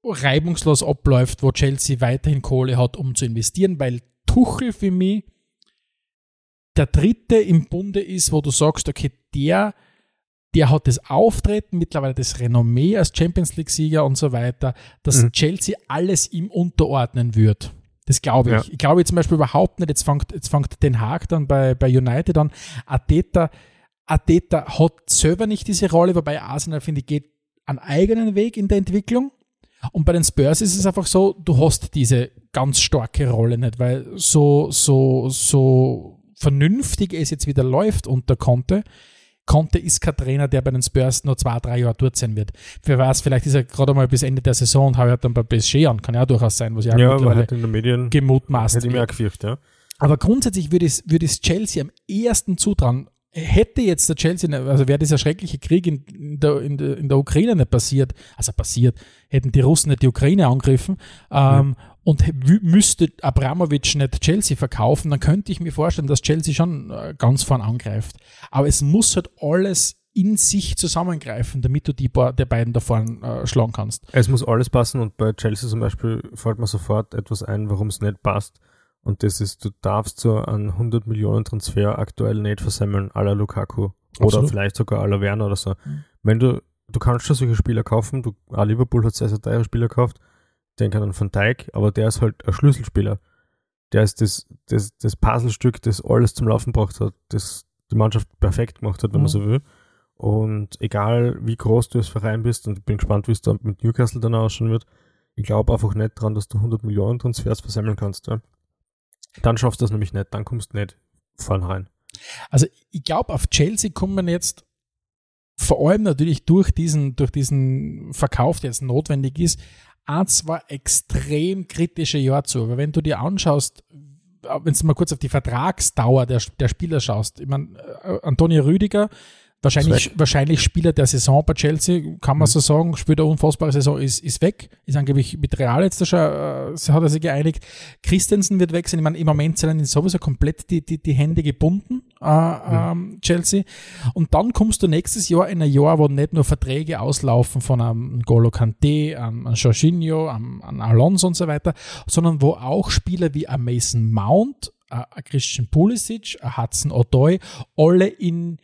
reibungslos abläuft, wo Chelsea weiterhin Kohle hat, um zu investieren, weil Tuchel für mich der dritte im Bunde ist, wo du sagst, okay, der der hat das Auftreten, mittlerweile das Renommee als Champions League-Sieger und so weiter, dass Mhm. Chelsea alles ihm unterordnen wird. Das glaube ich. Ja. Ich glaube zum Beispiel überhaupt nicht, jetzt fängt, jetzt fängt Den Haag dann bei, bei United an. Ateta, Ateta hat selber nicht diese Rolle, wobei Arsenal, finde ich, geht einen eigenen Weg in der Entwicklung. Und bei den Spurs ist es einfach so, du hast diese ganz starke Rolle nicht, weil so, so, so vernünftig es jetzt wieder läuft unter Conte, Conte ist kein Trainer, der bei den Spurs nur zwei, drei Jahre dort sein wird. Wer weiß, vielleicht ist er gerade mal bis Ende der Saison und heuert dann bei PSG an. Kann ja auch durchaus sein, was ja, Ja, aber mittlerweile halt in den Medien gemutmaßt hätte ich mir auch gefürchtet, ja. Aber grundsätzlich würde es, würde es Chelsea am ehesten zutrauen. Hätte jetzt der Chelsea, also wäre dieser schreckliche Krieg in, in, der, in, der, in der Ukraine nicht passiert, also passiert, hätten die Russen nicht die Ukraine angegriffen ähm, und müsste Abramovic nicht Chelsea verkaufen, dann könnte ich mir vorstellen, dass Chelsea schon äh, ganz vorn angreift. Aber es muss halt alles in sich zusammengreifen, damit du die paar, der beiden da vorn äh, schlagen kannst. Es muss alles passen und bei Chelsea zum Beispiel fällt mir sofort etwas ein, warum es nicht passt. Und das ist, du darfst so einen 100 Millionen Transfer aktuell nicht versemmeln, à la Lukaku. Oder Absolut. vielleicht sogar à la Werner oder so. Mhm. Wenn du, du kannst schon solche Spieler kaufen, du, auch Liverpool hat sehr, sehr teure Spieler gekauft, denke an Van Dijk, aber der ist halt ein Schlüsselspieler. Der ist das, das, das Puzzlestück, das alles zum Laufen gebracht hat, das die Mannschaft perfekt gemacht hat, wenn man Mhm. so will. Und egal wie groß du als Verein bist, und ich bin gespannt, wie es da mit Newcastle dann ausschauen wird, ich glaube einfach nicht dran, dass du 100 Millionen Transfers versammeln kannst. Ja? Dann schaffst du das nämlich nicht, dann kommst du nicht vorne rein. Also ich glaube, auf Chelsea kommt man jetzt vor allem natürlich durch diesen, durch diesen Verkauf, der jetzt notwendig ist, ein, zwei extrem kritische Jahre zu. Aber wenn du dir anschaust, wenn du mal kurz auf die Vertragsdauer der, der Spieler schaust, ich meine, äh, Antonio Rüdiger, Wahrscheinlich, wahrscheinlich Spieler der Saison bei Chelsea, kann man mhm. so sagen, spielt eine unfassbare Saison, ist, ist weg, ist angeblich mit Real jetzt schon, äh, hat er sich geeinigt. Christensen wird weg sein, ich meine, im Moment sind sowieso komplett die, die, die Hände gebunden, äh, mhm. ähm, Chelsea. Und dann kommst du nächstes Jahr in ein Jahr, wo nicht nur Verträge auslaufen von einem Golo Kante, einem Jorginho, einem, Alonso und so weiter, sondern wo auch Spieler wie ein Mason Mount, ein Christian Pulisic, ein Hudson Odoi, alle in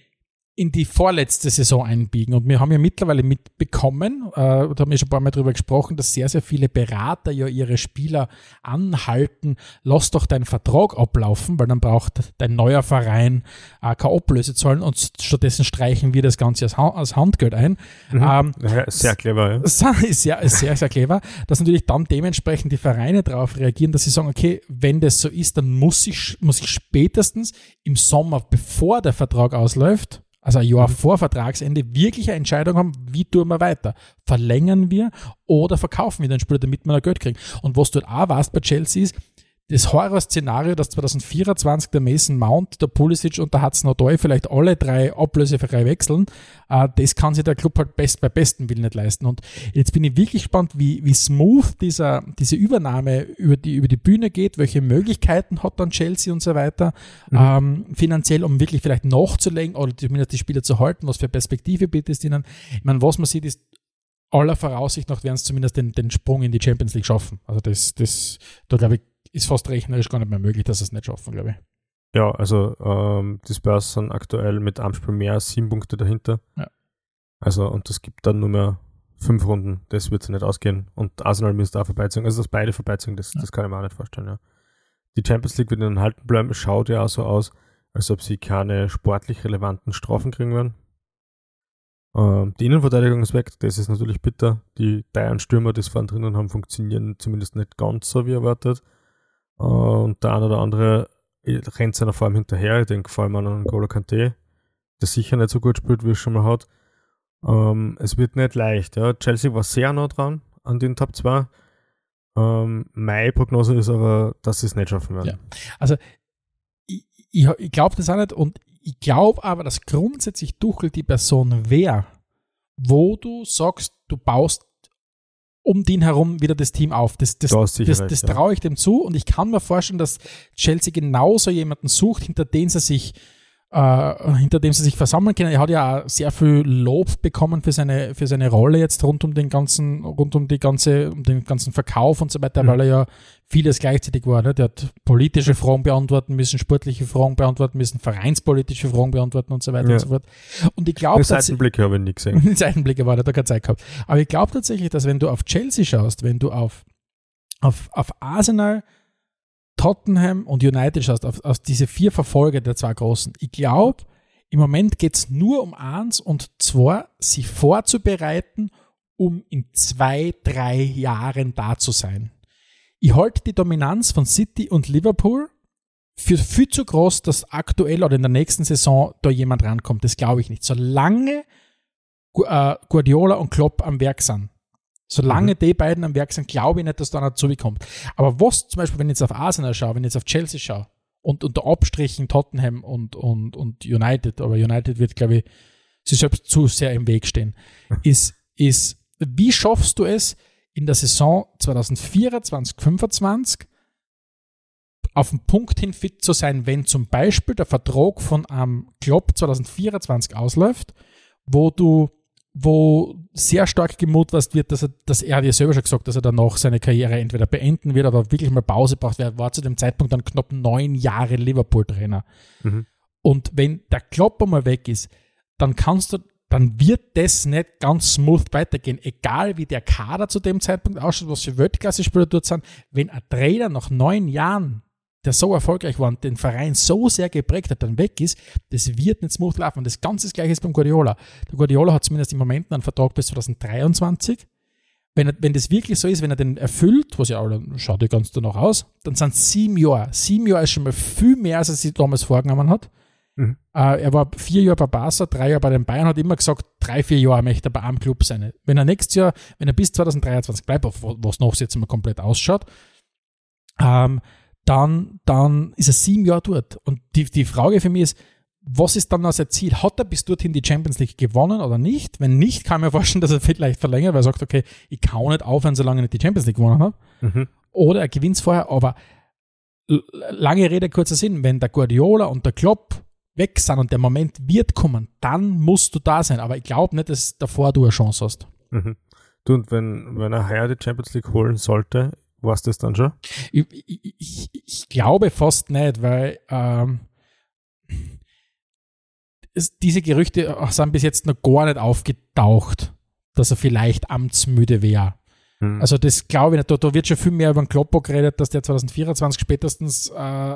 in die vorletzte Saison einbiegen. Und wir haben ja mittlerweile mitbekommen, äh, da haben wir schon ein paar Mal drüber gesprochen, dass sehr, sehr viele Berater ja ihre Spieler anhalten, lass doch deinen Vertrag ablaufen, weil dann braucht dein neuer Verein äh, keine Ablöse zahlen und stattdessen streichen wir das Ganze als, ha als Handgeld ein. Mhm. Ähm, ja, sehr clever, ja. Ist sehr, ist sehr, sehr clever, dass natürlich dann dementsprechend die Vereine darauf reagieren, dass sie sagen, okay, wenn das so ist, dann muss ich, muss ich spätestens im Sommer, bevor der Vertrag ausläuft, also ein Jahr mhm. vor Vertragsende, wirklich eine Entscheidung haben, wie tun wir weiter? Verlängern wir oder verkaufen wir den Spieler, damit wir noch Geld kriegen? Und was du auch weißt bei Chelsea ist, das Horrorszenario, dass 2024 der Mason Mount, der Pulisic und der Hudson Odoi vielleicht alle drei ablösefrei wechseln, äh, das kann sich der Club halt best bei bestem Willen nicht leisten. Und jetzt bin ich wirklich gespannt, wie, wie smooth dieser, diese Übernahme über die, über die Bühne geht, welche Möglichkeiten hat dann Chelsea und so weiter, mhm. ähm, finanziell, um wirklich vielleicht nachzulegen oder zumindest die Spieler zu halten, was für Perspektive bietet es ihnen. Ich meine, was man sieht, ist, aller Voraussicht nach werden es zumindest den, den Sprung in die Champions League schaffen. Also das, das, da glaube ich, ist fast rechnerisch gar nicht mehr möglich, dass sie es nicht schaffen, glaube ich. Ja, also ähm, die Spurs sind aktuell mit einem Spiel mehr als sieben Punkte dahinter. Ja. Also, und es gibt dann nur mehr fünf Runden, das wird sich nicht ausgehen. Und Arsenal müsste auch vorbeiziehen. Also, dass beide vorbeiziehen, das, ja. das kann ich mir auch nicht vorstellen, ja. Die Champions League wird ihnen halten bleiben. Es schaut ja auch so aus, als ob sie keine sportlich relevanten Strafen kriegen werden. Ähm, die Innenverteidigung ist weg, das ist natürlich bitter. Die drei Stürmer, die es vorhin drinnen haben, funktionieren zumindest nicht ganz so wie erwartet. Äh, und der eine oder andere rennt seiner Form hinterher. Ich denke vor allem an Golo Kante, der sicher nicht so gut spielt, wie er schon mal hat. Ähm, es wird nicht leicht. Ja. Chelsea war sehr nah dran an den Top 2. Ähm, meine Prognose ist aber, dass sie es nicht schaffen werden. Ja. Also ich, ich, ich glaube das auch nicht und ich glaube aber, dass grundsätzlich Tuchel die Person wäre, wo du sagst, du baust um den herum wieder das Team auf. Das, das, das, das, das traue ich dem zu und ich kann mir vorstellen, dass Chelsea genauso jemanden sucht, hinter den sie sich äh, hinter dem sie sich versammeln können. Er hat ja auch sehr viel Lob bekommen für seine, für seine Rolle jetzt rund um den ganzen, rund um die ganze, um den ganzen Verkauf und so weiter, mhm. weil er ja vieles gleichzeitig war. Ne? Der hat politische Fragen beantworten müssen, sportliche Fragen beantworten müssen, vereinspolitische Fragen beantworten und so weiter ja. und so fort. Und ich glaube, Seitenblicke habe ich nicht gesehen. Seitenblicke war, da keine Zeit gehabt. Aber ich glaube tatsächlich, dass wenn du auf Chelsea schaust, wenn du auf, auf, auf Arsenal, Tottenham und United schaust, auf, auf diese vier Verfolger der zwei Großen, ich glaube, im Moment geht es nur um eins und zwar, sie vorzubereiten, um in zwei, drei Jahren da zu sein. Ich halte die Dominanz von City und Liverpool für viel zu groß, dass aktuell oder in der nächsten Saison da jemand rankommt. Das glaube ich nicht. Solange äh, Guardiola und Klopp am Werk sind, Solange mhm. die beiden am Werk sind, glaube ich nicht, dass da einer zubekommt. Aber was zum Beispiel, wenn ich jetzt auf Arsenal schaue, wenn ich jetzt auf Chelsea schaue und unter Abstrichen Tottenham und, und, und United, aber United wird, glaube ich, sich selbst zu sehr im Weg stehen, ist, ist, wie schaffst du es in der Saison 2024, 2025 auf den Punkt hin fit zu sein, wenn zum Beispiel der Vertrag von einem Club 2024 ausläuft, wo du wo sehr stark gemutmaßt wird, dass er, dass er hat ja selber schon gesagt, dass er danach seine Karriere entweder beenden wird oder wirklich mal Pause braucht. Er war zu dem Zeitpunkt dann knapp neun Jahre Liverpool-Trainer. Mhm. Und wenn der Klopper mal weg ist, dann kannst du, dann wird das nicht ganz smooth weitergehen. Egal wie der Kader zu dem Zeitpunkt ausschaut, was für Weltklasse-Spieler dort sind, wenn ein Trainer nach neun Jahren der so erfolgreich war und den Verein so sehr geprägt hat, dann weg ist, das wird nicht smooth laufen. Und das ganze das gleiche ist beim Guardiola. Der Guardiola hat zumindest im Moment einen Vertrag bis 2023. Wenn, er, wenn das wirklich so ist, wenn er den erfüllt, was ja auch, schaut ja ganz danach aus, dann sind es sieben Jahre. Sieben Jahre ist schon mal viel mehr, als er sich damals vorgenommen hat. Mhm. Uh, er war vier Jahre bei Barca, drei Jahre bei den Bayern, hat immer gesagt, drei, vier Jahre möchte er bei einem Club sein. Wenn er nächstes Jahr, wenn er bis 2023 bleibt, was noch jetzt mal komplett ausschaut, ähm, dann, dann ist er sieben Jahre dort. Und die, die Frage für mich ist, was ist dann sein Ziel? Hat er bis dorthin die Champions League gewonnen oder nicht? Wenn nicht, kann ich mir vorstellen, dass er vielleicht verlängert, weil er sagt, okay, ich kann nicht aufhören, solange ich nicht die Champions League gewonnen habe. Mhm. Oder er gewinnt es vorher, aber lange Rede, kurzer Sinn, wenn der Guardiola und der Klopp weg sind und der Moment wird kommen, dann musst du da sein. Aber ich glaube nicht, dass davor du eine Chance hast. Mhm. Du, und wenn, wenn er heuer die Champions League holen sollte, war es das dann schon? Ich, ich, ich, glaube fast nicht, weil ähm, es, diese Gerüchte sind bis jetzt noch gar nicht aufgetaucht, dass er vielleicht amtsmüde wäre. Mhm. Also das glaube ich nicht. Da, da, wird schon viel mehr über den Kloppo geredet, dass der 2024 spätestens äh,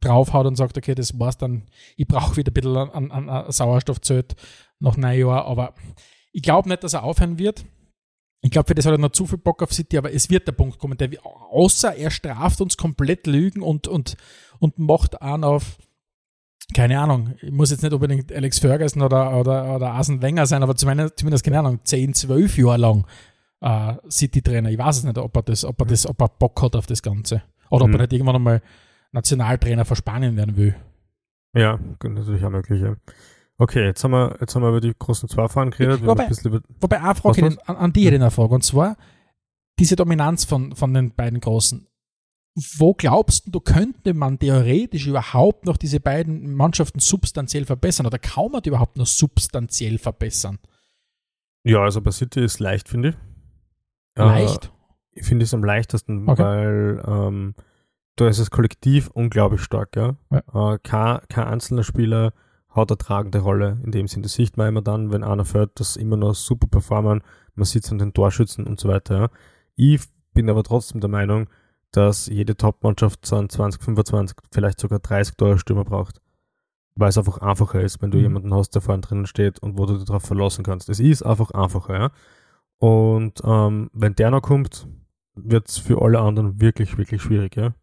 draufhaut und sagt, okay, das war's dann. Ich brauche wieder ein bisschen an, an, an Sauerstoffzelt nach Neujahr. Aber ich glaube nicht, dass er aufhören wird. Ich glaube, für das hat er noch zu viel Bock auf City, aber es wird der Punkt kommen, der, außer er straft uns komplett Lügen und, und, und macht einen auf, keine Ahnung, ich muss jetzt nicht unbedingt Alex Ferguson oder, oder, oder Arsene Wenger sein, aber zumindest, zumindest keine Ahnung, 10, 12 Jahre lang äh, City-Trainer. Ich weiß es nicht, ob er das, ob er das, ob er Bock hat auf das Ganze. Oder mhm. ob er nicht irgendwann einmal Nationaltrainer für Spanien werden will. Ja, natürlich auch möglich, ja. Okay, jetzt haben wir, jetzt haben wir über die großen zwei Fahren geredet. Wobei, ein wobei eine Frage an, an die hätte ich eine Frage. Und zwar diese Dominanz von, von den beiden Großen. Wo glaubst du, du könnte man theoretisch überhaupt noch diese beiden Mannschaften substanziell verbessern? Oder kann man die überhaupt noch substanziell verbessern? Ja, also bei City ist leicht, finde ich. Leicht? Äh, ich finde es am leichtesten, okay. weil ähm, da ist das Kollektiv unglaublich stark. Ja? ja. Äh, kein, kein einzelner Spieler hat eine tragende Rolle in dem Sinn. Das sieht man immer dann, wenn einer fährt, dass immer noch super performen, man sieht an den Torschützen und so weiter. Ich bin aber trotzdem der Meinung, dass jede Top-Mannschaft 20, 25, vielleicht sogar 30 Tore Stürmer braucht. Weil es einfach einfacher ist, wenn du mhm. jemanden hast, der vorne drinnen steht und wo du dich darauf verlassen kannst. Es ist einfach einfacher, ja. Und ähm, wenn der noch kommt, wird es für alle anderen wirklich, wirklich schwierig, ja.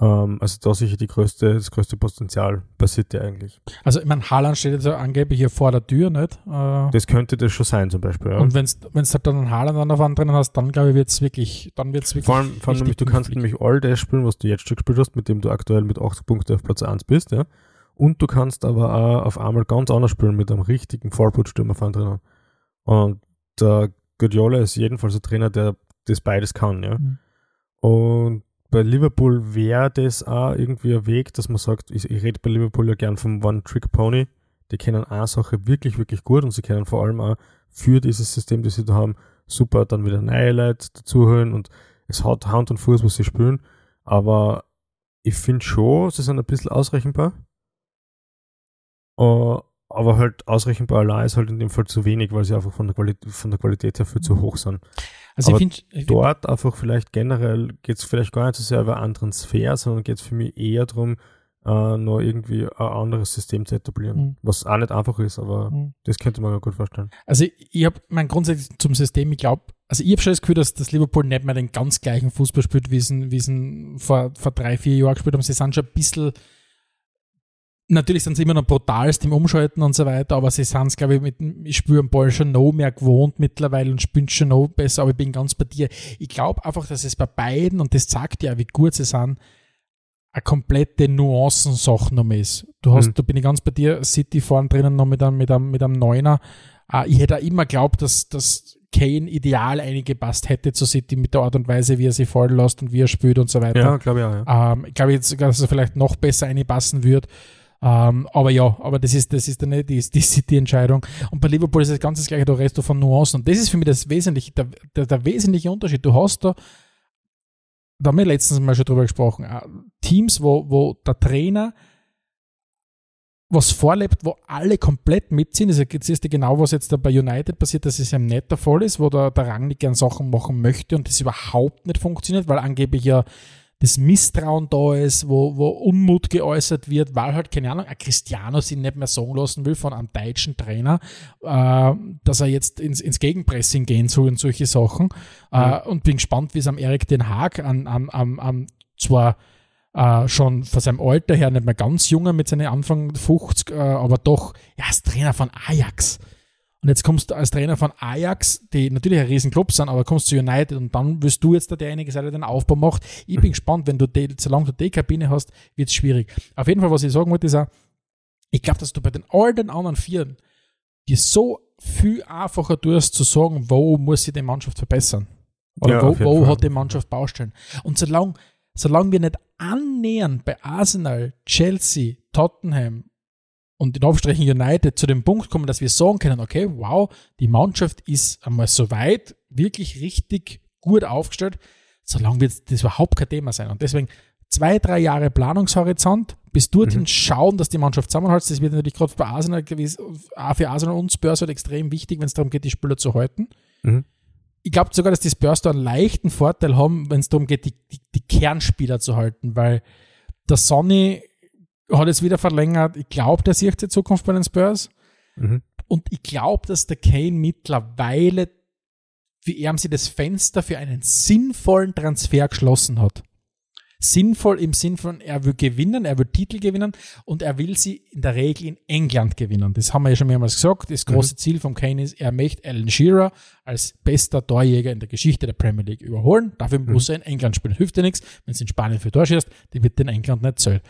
Ähm, also da sicher die größte, das größte Potenzial bei City eigentlich. Also ich meine, Haaland steht jetzt angeblich hier vor der Tür, nicht? Äh, das könnte das schon sein zum Beispiel, ja. Und wenn du halt dann einen Haaland dann auf anderen hast, dann glaube ich, wird es wirklich, dann wird wirklich. Vor allem, vor allem nämlich, du kannst nämlich all das spielen, was du jetzt schon gespielt hast, mit dem du aktuell mit 80 Punkten auf Platz 1 bist, ja. Und du kannst aber auch auf einmal ganz anders spielen mit einem richtigen Vollputstürmer vorne drinnen. Und der Guardiola ist jedenfalls ein Trainer, der das beides kann, ja. Mhm. Und bei Liverpool wäre das auch irgendwie ein Weg, dass man sagt, ich, ich rede bei Liverpool ja gern vom One-Trick-Pony. Die kennen eine Sache wirklich, wirklich gut und sie können vor allem auch für dieses System, das sie da haben, super dann wieder neue Leute dazuholen und es hat Hand und Fuß, was sie spielen. Aber ich finde schon, sie sind ein bisschen ausrechenbar. Uh, aber halt ausrechenbar allein ist halt in dem Fall zu wenig, weil sie einfach von der Qualität, von der Qualität her viel zu hoch sind. Also aber ich find, dort einfach vielleicht generell geht es vielleicht gar nicht so sehr über einen Transfer, sondern geht es für mich eher darum, äh, noch irgendwie ein anderes System zu etablieren, mhm. was auch nicht einfach ist, aber mhm. das könnte man mir gut vorstellen. Also ich, habe mein grundsätzlich zum System, ich glaube, also ich habe schon das Gefühl, dass das Liverpool nicht mehr den ganz gleichen Fußball spielt, wie es, wie es vor, vor drei, vier Jahren gespielt haben. Sie sind schon ein bisschen Natürlich sind sie immer noch brutalst im Umschalten und so weiter, aber sie sind es, glaube ich, mit, ich spüre Ball schon noch mehr gewohnt mittlerweile und spielen schon noch besser, aber ich bin ganz bei dir. Ich glaube einfach, dass es bei beiden, und das zeigt ja, wie gut sie sind, eine komplette Nuancensache noch ist. Du hast, mhm. da bin ich ganz bei dir, City vorne drinnen noch mit einem, mit einem, mit einem Neuner. Uh, ich hätte auch immer geglaubt, dass, dass Kane ideal eingepasst hätte zu City mit der Art und Weise, wie er sie fallen lässt und wie er spielt und so weiter. Ja, glaube ich auch, ja. Um, ich glaube jetzt, dass er vielleicht noch besser einpassen wird. Ähm, aber ja, aber das ist, das ist dann nicht die, die City-Entscheidung. Und bei Liverpool ist das ganz das gleiche, da redest du von Nuancen. Und das ist für mich das Wesentliche, der, der, der wesentliche Unterschied. Du hast da, da haben wir letztens mal schon drüber gesprochen, äh, Teams, wo, wo der Trainer was vorlebt, wo alle komplett mitziehen. Also jetzt ist ja genau, was jetzt da bei United passiert, dass es ja nicht der Fall ist, wo der, der Rang nicht gern Sachen machen möchte und das überhaupt nicht funktioniert, weil angeblich ja das Misstrauen da ist, wo, wo Unmut geäußert wird, weil halt, keine Ahnung, ein Cristiano sich nicht mehr sagen lassen will von einem deutschen Trainer, äh, dass er jetzt ins, ins Gegenpressing gehen soll und solche Sachen. Äh, mhm. und bin gespannt, wie es am Erik Den Haag an, an, an, an zwar äh, schon von seinem Alter her nicht mehr ganz junger mit seinen Anfang 50, äh, aber doch, ja, als Trainer von Ajax Und jetzt kommst du als Trainer von Ajax, die natürlich ein Riesenclub sind, aber kommst zu United und dann wirst du jetzt da derjenige sein, der den Aufbau macht. Ich bin gespannt, wenn du die, solange du die Kabine hast, wird es schwierig. Auf jeden Fall, was ich sagen wollte, ist auch, ich glaube, dass du bei den all den anderen Vieren dir so viel einfacher tust, zu sagen, wo muss sich die Mannschaft verbessern. Oder Ja, wo, wo hat die Mannschaft Baustellen. Und solange, solange wir nicht annähern bei Arsenal, Chelsea, Tottenham und in Aufstrichen United zu dem Punkt kommen, dass wir sagen können, okay, wow, die Mannschaft ist einmal so weit, wirklich richtig gut aufgestellt, solange wird das überhaupt kein Thema sein. Und deswegen zwei, drei Jahre Planungshorizont, bis dorthin schauen, dass die Mannschaft zusammenhält. Das wird natürlich gerade bei Arsenal gewesen, für Arsenal und Spurs halt extrem wichtig, wenn es darum geht, die Spieler zu halten. Mhm. Ich glaube sogar, dass die Spurs da einen leichten Vorteil haben, wenn es darum geht, die, die, die Kernspieler zu halten, weil der Sonny hat jetzt wieder verlängert. Ich glaube, der sieht die Zukunft bei den Spurs. Mhm. Und ich glaube, dass der Kane mittlerweile, wie er sie das Fenster für einen sinnvollen Transfer geschlossen hat. Sinnvoll im Sinn von, er will gewinnen, er will Titel gewinnen und er will sie in der Regel in England gewinnen. Das haben wir ja schon mehrmals gesagt. Das große Ziel von Kane ist, er möchte Alan Shearer als bester Torjäger in der Geschichte der Premier League überholen. Dafür muss er in England spielen. Hilft dir nichts, wenn es in Spanien für Tor schießt, die wird in England nicht zählen.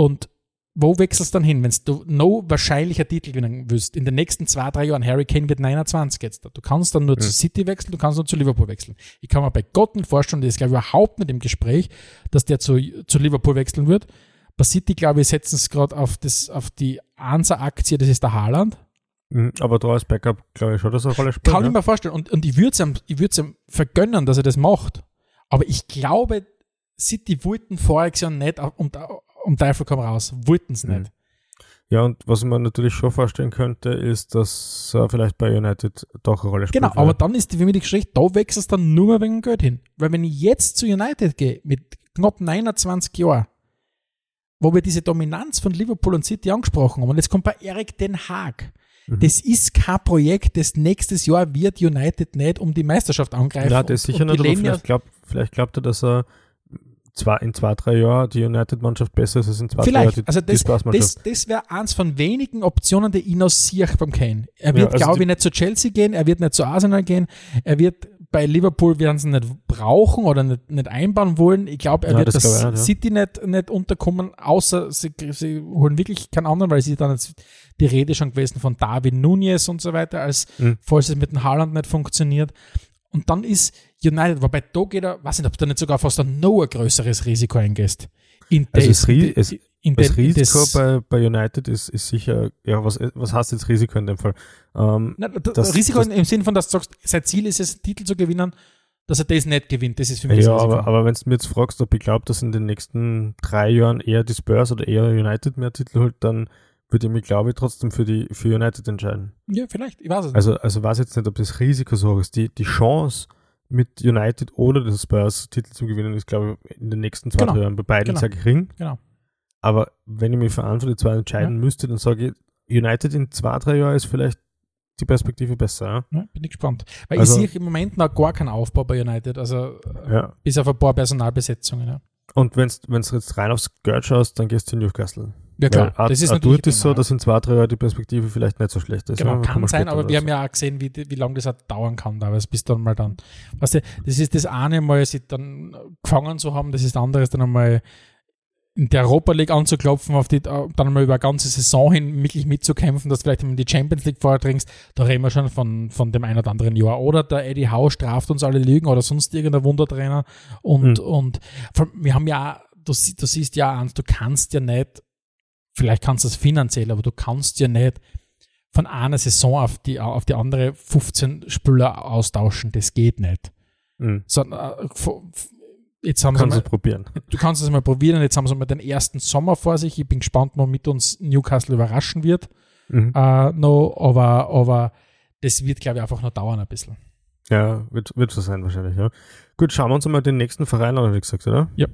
Und wo wechselst du dann hin, wenn du no wahrscheinlicher Titel gewinnen willst? In den nächsten zwei, drei Jahren, Harry Kane wird 29 jetzt. Du kannst dann nur zu City wechseln, du kannst nur zu Liverpool wechseln. Ich kann mir bei Gott nicht vorstellen, das ist glaube ich überhaupt nicht im Gespräch, dass der zu, zu Liverpool wechseln wird. Bei City, glaube ich, setzen es gerade auf, das, auf die Ansa-Aktie, das ist der Haaland. Mhm. Aber da als Backup, glaube ich, schon, dass er Rolle spielt. Kann ja? ich mir vorstellen. Und, und ich würde es ihm, ich ihm vergönnen, dass er das macht. Aber ich glaube, City wollten voriges Jahr nicht auf- um, Teufel komm raus. Wollten es nicht. Ja, und was man natürlich schon vorstellen könnte, ist, dass er vielleicht bei United doch eine Rolle spielt. Genau, aber dann ist die für mich die Geschichte, da wechselst du dann nur mehr wegen Geld hin. Weil wenn ich jetzt zu United gehe, mit knapp 29 Jahren, wo wir diese Dominanz von Liverpool und City angesprochen haben, und jetzt kommt bei Erik Den Haag. Mhm. Das ist kein Projekt, das nächstes Jahr wird United nicht um die Meisterschaft angreifen. ja, das ist sicher nicht, aber vielleicht, glaub, vielleicht glaubt er, dass er zwar in zwei, drei Jahren die United-Mannschaft besser ist als in zwei, drei Vielleicht, Jahren die, also die das, Spurs-Mannschaft. das, das wäre eins von wenigen Optionen, die ich noch sehe beim Kane. Er Ja, wird, also glaube die- ich, nicht zu Chelsea gehen, er wird nicht zu Arsenal gehen, er wird bei Liverpool werden sie nicht brauchen oder nicht, nicht einbauen wollen. Ich glaube, er Ja, wird das das, ja. City nicht, nicht unterkommen, außer sie, sie holen wirklich keinen anderen, weil sie dann jetzt die Rede schon gewesen von David Nunez und so weiter, als Mhm. falls es mit dem Haaland nicht funktioniert. Und dann ist United, wobei da geht er, weiß nicht, ob du nicht sogar fast ein noch ein größeres Risiko eingehst. In Also das- es- in Das den- Risiko das- bei, bei United ist, ist sicher, ja, was, was heißt jetzt Risiko in dem Fall? Ähm, Na, das, Risiko das- im Sinn von, dass du sagst, sein Ziel ist es, einen Titel zu gewinnen, dass er das nicht gewinnt. Das ist für mich ja, aber, aber wenn du mir jetzt fragst, ob ich glaube, dass in den nächsten drei Jahren eher die Spurs oder eher United mehr Titel holt, dann würde ich mich, glaube ich, trotzdem für die für United entscheiden. ja, vielleicht, ich weiß es nicht. Also, also weiß jetzt nicht, ob das Risiko so hoch ist. Die, die Chance mit United oder den Spurs Titel zu gewinnen, ist, glaube ich, in den nächsten zwei Genau. Jahren bei beiden Genau. sehr gering. Genau. Aber wenn ich mich für einen von den zwei entscheiden müsste, dann sage ich, United in zwei, drei Jahren ist vielleicht die Perspektive besser. Ja? Ja, bin ich gespannt. Weil Also- ich sehe im Moment noch gar keinen Aufbau bei United, also äh, Ja. bis auf ein paar Personalbesetzungen. Ja, Und wenn du jetzt rein aufs Geld schaust, dann gehst du in Newcastle. Ja klar, Weil das ist natürlich ist so, normal. dass in zwei, drei Jahren die Perspektive vielleicht nicht so schlecht ist. Genau, ja? kann man sein, aber wir haben ja auch gesehen, wie, wie lange das auch dauern kann, da, aber bis dann mal dann. Weißt du, das ist das eine Mal, sie dann gefangen zu haben, das ist das andere, dann einmal in der Europa League anzuklopfen, auf die, äh, dann mal über eine ganze Saison hin wirklich mitzukämpfen, dass du vielleicht in die Champions League vordringst, da reden wir schon von, von dem einen oder anderen Jahr. Oder der Eddie Howe straft uns alle Lügen oder sonst irgendein Wundertrainer. Und, Mhm. und wir haben ja, du, du siehst ja du kannst ja nicht, vielleicht kannst du es finanziell, aber du kannst ja nicht von einer Saison auf die, auf die andere 15 Spieler austauschen. Das geht nicht. Mhm. So, äh, jetzt haben sie Kannst mal, du probieren. du kannst es mal probieren jetzt haben sie mal den ersten Sommer vor sich. Ich bin gespannt, womit uns Newcastle überraschen wird. Mhm. Äh, no, aber, aber das wird, glaube ich, einfach noch dauern ein bisschen. Ja, wird, wird so sein wahrscheinlich, ja. Gut, schauen wir uns mal den nächsten Verein an, wie gesagt, oder? Ja.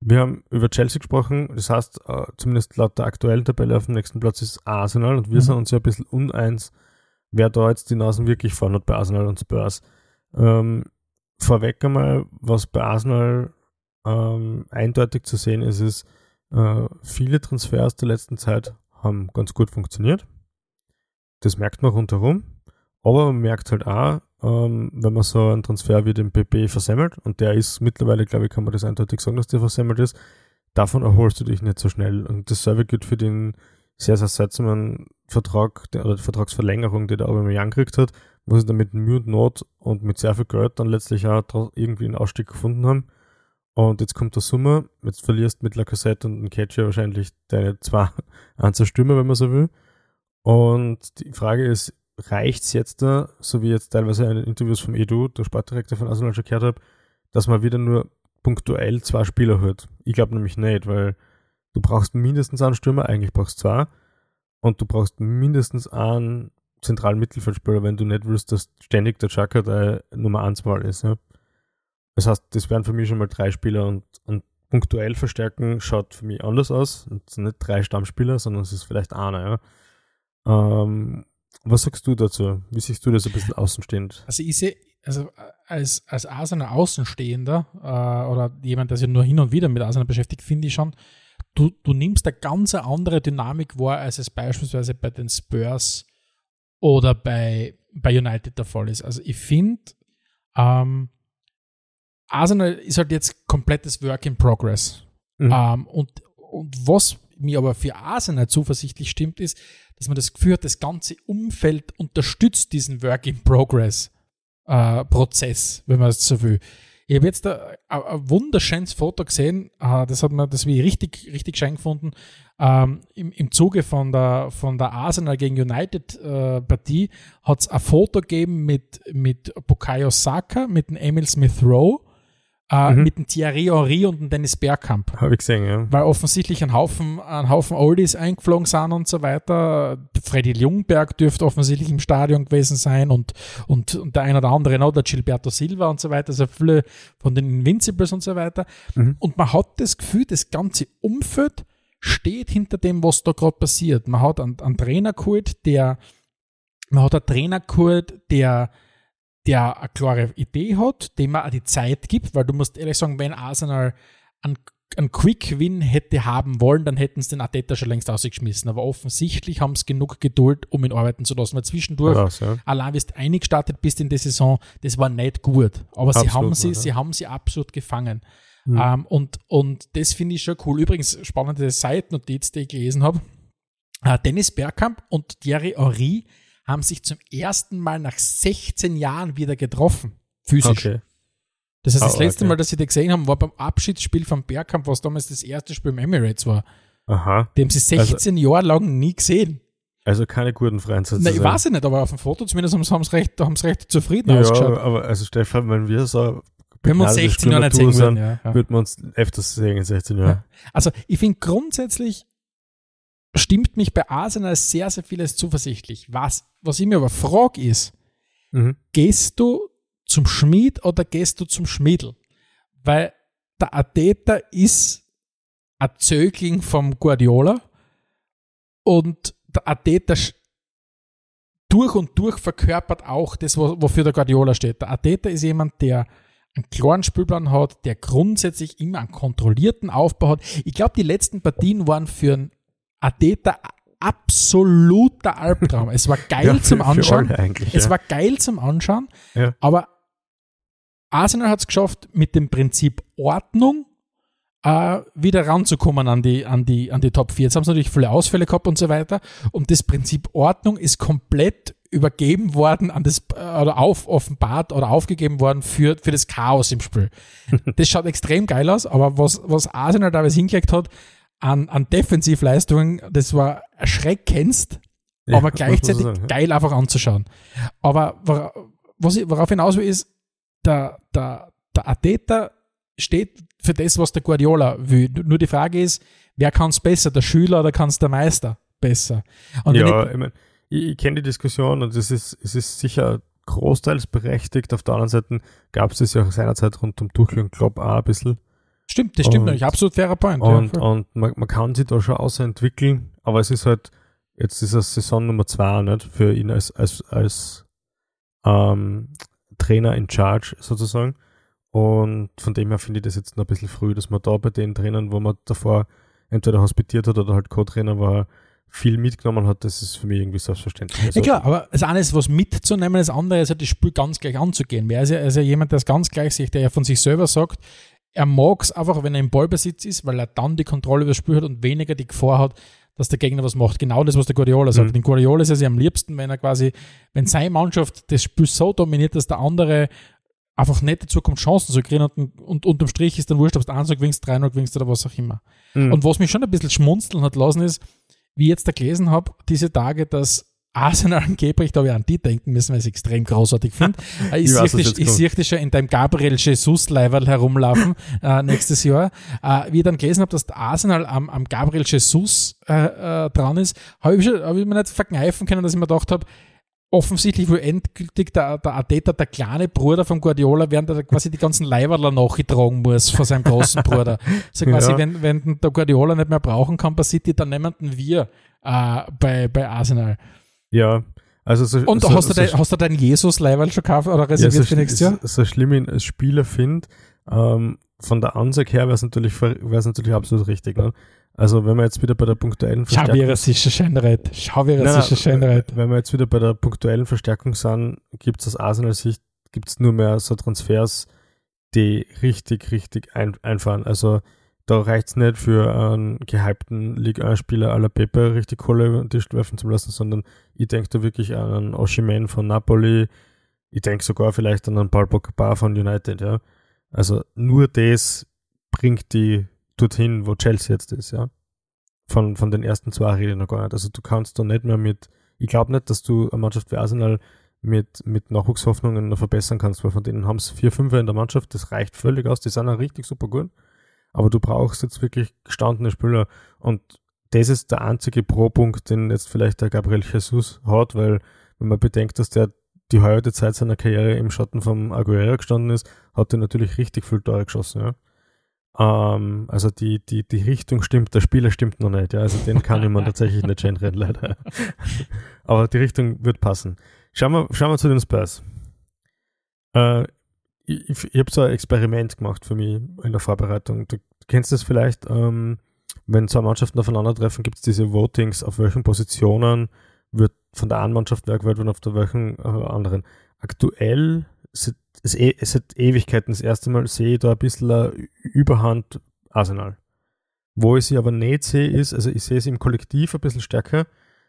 Wir haben über Chelsea gesprochen, das heißt, äh, zumindest laut der aktuellen Tabelle auf dem nächsten Platz ist Arsenal und wir Mhm. sind uns ja ein bisschen uneins, wer da jetzt die Nasen wirklich vorne hat bei Arsenal und Spurs. Ähm, vorweg einmal, was bei Arsenal ähm, eindeutig zu sehen ist, ist, äh, viele Transfers der letzten Zeit haben ganz gut funktioniert. das merkt man rundherum. Aber man merkt halt auch, ähm, wenn man so einen Transfer wie den PP versemmelt, und der ist mittlerweile, glaube ich, kann man das eindeutig sagen, dass der versemmelt ist, davon erholst du dich nicht so schnell. Und dasselbe gilt für den sehr, sehr seltsamen Vertrag der, oder die Vertragsverlängerung, die der Aubameyang gekriegt hat, wo sie dann mit Mühe und Not und mit sehr viel Geld dann letztlich auch irgendwie einen Ausstieg gefunden haben. Und jetzt kommt der Sommer, jetzt verlierst mit Lacazette und Catcher wahrscheinlich deine zwei Anzerstürmer, wenn man so will. Und die Frage ist, reicht's jetzt da, so wie jetzt teilweise in Interviews vom Edu, der Sportdirektor von Arsenal schon gehört habe, dass man wieder nur punktuell zwei Spieler hat? Ich glaube nämlich nicht, weil du brauchst mindestens einen Stürmer, eigentlich brauchst du zwei. Und du brauchst mindestens einen zentralen Mittelfeldspieler, wenn du nicht willst, dass ständig der Chaka der Nummer 1 Mal ist. Ja? Das heißt, das wären für mich schon mal drei Spieler und, und punktuell verstärken schaut für mich anders aus. Es sind nicht drei Stammspieler, sondern es ist vielleicht einer. Ja? Ähm, was sagst du dazu? Wie siehst du das ein bisschen außenstehend? Also ich sehe, also als, als Arsenal Außenstehender äh, oder jemand, der sich nur hin und wieder mit Arsenal beschäftigt, finde ich schon, du, du nimmst eine ganz andere Dynamik wahr, als es beispielsweise bei den Spurs oder bei, bei United der Fall ist. Also ich finde, ähm, Arsenal ist halt jetzt komplettes Work in Progress. Mhm. Ähm, und, und was mir aber für Arsenal zuversichtlich stimmt, ist, dass man das Gefühl hat, das ganze Umfeld unterstützt diesen Work in Progress äh, Prozess, wenn man es so will. Ich habe jetzt ein, ein wunderschönes Foto gesehen, äh, das hat mir das wie richtig, richtig schön gefunden. Ähm, im, Im Zuge von der, von der Arsenal gegen United äh, Partie hat es ein Foto gegeben mit, mit Bukayo Saka, mit dem Emil Smith Rowe äh, mhm. mit dem Thierry Henry und dem Dennis Bergkamp. Habe ich gesehen, ja. Weil offensichtlich ein Haufen, ein Haufen Oldies eingeflogen sind und so weiter. Freddy Ljungberg dürfte offensichtlich im Stadion gewesen sein und, und, und der eine oder andere noch, der Gilberto Silva und so weiter, also viele von den Invincibles und so weiter. Mhm. Und man hat das Gefühl, das ganze Umfeld steht hinter dem, was da gerade passiert. Man hat einen, einen Trainer geholt, der, man hat einen Trainer geholt, der der eine klare Idee hat, dem man auch die Zeit gibt, weil du musst ehrlich sagen, wenn Arsenal einen, einen Quick-Win hätte haben wollen, dann hätten sie den Ateta schon längst ausgeschmissen. Aber offensichtlich haben sie genug Geduld, um ihn arbeiten zu lassen. Weil zwischendurch, Raus, ja. allein wie du eingestartet bist in der Saison, das war nicht gut. Aber absolut, sie haben sie, ja. sie haben sie absolut gefangen. Mhm. Um, und, und das finde ich schon cool. Übrigens, spannende Seitennotiz, die ich gelesen habe. Uh, Dennis Bergkamp und Thierry Henry haben sich zum ersten Mal nach 16 Jahren wieder getroffen. Physisch. Okay. Das heißt, das oh, letzte okay. Mal, dass sie die gesehen haben, war beim Abschiedsspiel vom Bergkamp, was damals das erste Spiel im Emirates war. Aha. Die haben sie 16 also, Jahre lang nie gesehen. Also keine guten Freunde sozusagen. Nein, ich weiß nicht, aber auf dem Foto zumindest haben sie recht, haben sie recht zufrieden ja, ausgeschaut. aber also Stefan, wenn wir so wenn wir uns 16 Jahre nicht sehen würden, ja, ja. würden wir uns öfters sehen in 16 Jahren. Ja. Also ich finde grundsätzlich stimmt mich bei Arsenal sehr, sehr vieles zuversichtlich. Was, was ich mir aber frage ist, mhm. gehst du zum Schmied oder gehst du zum Schmiedel? Weil der Ateta ist ein Zögling vom Guardiola und der Ateta durch und durch verkörpert auch das, wofür der Guardiola steht. Der Ateta ist jemand, der einen klaren Spielplan hat, der grundsätzlich immer einen kontrollierten Aufbau hat. Ich glaube, die letzten Partien waren für einen Ateta absoluter Albtraum. Es war geil ja, zum Anschauen. es ja. war geil zum Anschauen. Ja. Aber Arsenal hat es geschafft, mit dem Prinzip Ordnung äh, wieder ranzukommen an die, an, die, an die Top 4. Jetzt haben sie natürlich viele Ausfälle gehabt und so weiter. Und das Prinzip Ordnung ist komplett übergeben worden an das, äh, oder auf, offenbart oder aufgegeben worden für, für das Chaos im Spiel. das schaut extrem geil aus, aber was, was Arsenal da hingelegt hat, an, an Defensivleistungen, das war erschreckendst, ja, aber gleichzeitig ja. geil einfach anzuschauen. Aber was ich, worauf hinaus will, ist, der, der, der Ateta steht für das, was der Guardiola will. Nur die Frage ist, wer kann es besser, der Schüler oder kann es der Meister besser? Und ja, ich, ich, mein, ich, ich kenne die Diskussion und es ist, es ist sicher großteils berechtigt. Auf der anderen Seite gab es das ja auch seinerzeit rund um Tuchel und Klopp auch ein bisschen. Stimmt, das stimmt. Und, absolut fairer Point. Und, ja, und man, man, kann sich da schon außerentwickeln, aber es ist halt, jetzt ist es Saison Nummer zwei, nicht? Für ihn als, als, als ähm, Trainer in Charge sozusagen. Und von dem her finde ich das jetzt noch ein bisschen früh, dass man da bei den Trainern, wo man davor entweder hospitiert hat oder halt Co-Trainer war, viel mitgenommen hat, das ist für mich irgendwie selbstverständlich. Ja Also, klar, aber das eine ist was mitzunehmen, das andere ist halt das Spiel ganz gleich anzugehen. Wer ist ja, ist ja jemand, der es ganz gleich sieht, der ja von sich selber sagt, er mag es einfach, wenn er im Ballbesitz ist, weil er dann die Kontrolle über das Spiel hat und weniger die Gefahr hat, dass der Gegner was macht. Genau das, was der Guardiola sagt. Mhm. Den Guardiola ist es ja am liebsten, wenn er quasi, wenn seine Mannschaft das Spiel so dominiert, dass der andere einfach nicht dazu kommt, Chancen zu kriegen und, und unterm Strich ist dann wurscht, ob du 1 gewinnst, 3 gewinnst oder was auch immer. Mhm. Und was mich schon ein bisschen schmunzeln hat lassen, ist, wie ich jetzt da gelesen habe, diese Tage, dass Arsenal angeblich, da habe ich an die denken müssen, weil ich es extrem großartig finde. Äh, ich sehe dich, schon in deinem Gabriel jesus leiberl herumlaufen äh, nächstes Jahr. Äh, wie ich dann gelesen habe, dass Arsenal am, am Gabriel Jesus äh, äh, dran ist, habe ich, hab ich mir nicht verkneifen können, dass ich mir gedacht habe, offensichtlich wohl endgültig der, der Arteta, der kleine Bruder von Guardiola, während er quasi die ganzen Leiberler nachgetragen muss von seinem großen Bruder. So quasi, Ja. wenn, wenn der Guardiola nicht mehr brauchen kann bei City, dann nehmen wir äh, bei, bei Arsenal. Ja, also so, Und so, hast, du so, dein, hast du dein Jesus-Leiberl schon gekauft oder ja, reserviert so, für nächstes Jahr? so, schlimm ich als Spieler finde, ähm, von der Ansage her wäre es natürlich, wär's natürlich absolut richtig. Ne? Also wenn wir jetzt wieder bei der punktuellen Schau, wie er Verstärkung. Schau, wie wenn wir jetzt wieder bei der punktuellen Verstärkung sind, gibt es aus Arsenal-Sicht gibt's nur mehr so Transfers, die richtig, richtig ein, einfahren. Also da reicht es nicht für einen gehypten Ligue 1-Spieler à la Pepe richtig Kohle über den Tisch werfen zu lassen, sondern ich denke da wirklich an einen Oshiman von Napoli, ich denke sogar vielleicht an einen Paul Pogba von United, ja. Also nur das bringt die dorthin, wo Chelsea jetzt ist, ja. Von, von den ersten zwei rede ich noch gar nicht. Also du kannst da nicht mehr mit, ich glaube nicht, dass du eine Mannschaft wie Arsenal mit, mit Nachwuchshoffnungen noch verbessern kannst, weil von denen haben es vier, fünf in der Mannschaft, das reicht völlig aus, die sind auch richtig super gut. Aber du brauchst jetzt wirklich gestandene Spieler und das ist der einzige Pro-Punkt, den jetzt vielleicht der Gabriel Jesus hat, weil wenn man bedenkt, dass der die heutige Zeit seiner Karriere im Schatten vom Aguero gestanden ist, hat er natürlich richtig viel Tore geschossen, ja. Ähm, also die, die, die Richtung stimmt, der Spieler stimmt noch nicht, ja. Also den kann mir tatsächlich nicht schön leider. Aber die Richtung wird passen. Schauen wir, schauen wir zu den Spurs. Äh, ich ich, habe so ein Experiment gemacht für mich in der Vorbereitung. Du kennst das vielleicht, ähm, wenn zwei Mannschaften aufeinandertreffen, gibt es diese Votings, auf welchen Positionen wird von der einen Mannschaft wer gewählt und auf der welchen äh, anderen. Aktuell, es ist, es ist, es ist Ewigkeiten, das erste Mal sehe ich da ein bisschen eine Überhand Arsenal. Wo ich sie aber nicht sehe, ist, also ich sehe sie im Kollektiv ein bisschen stärker,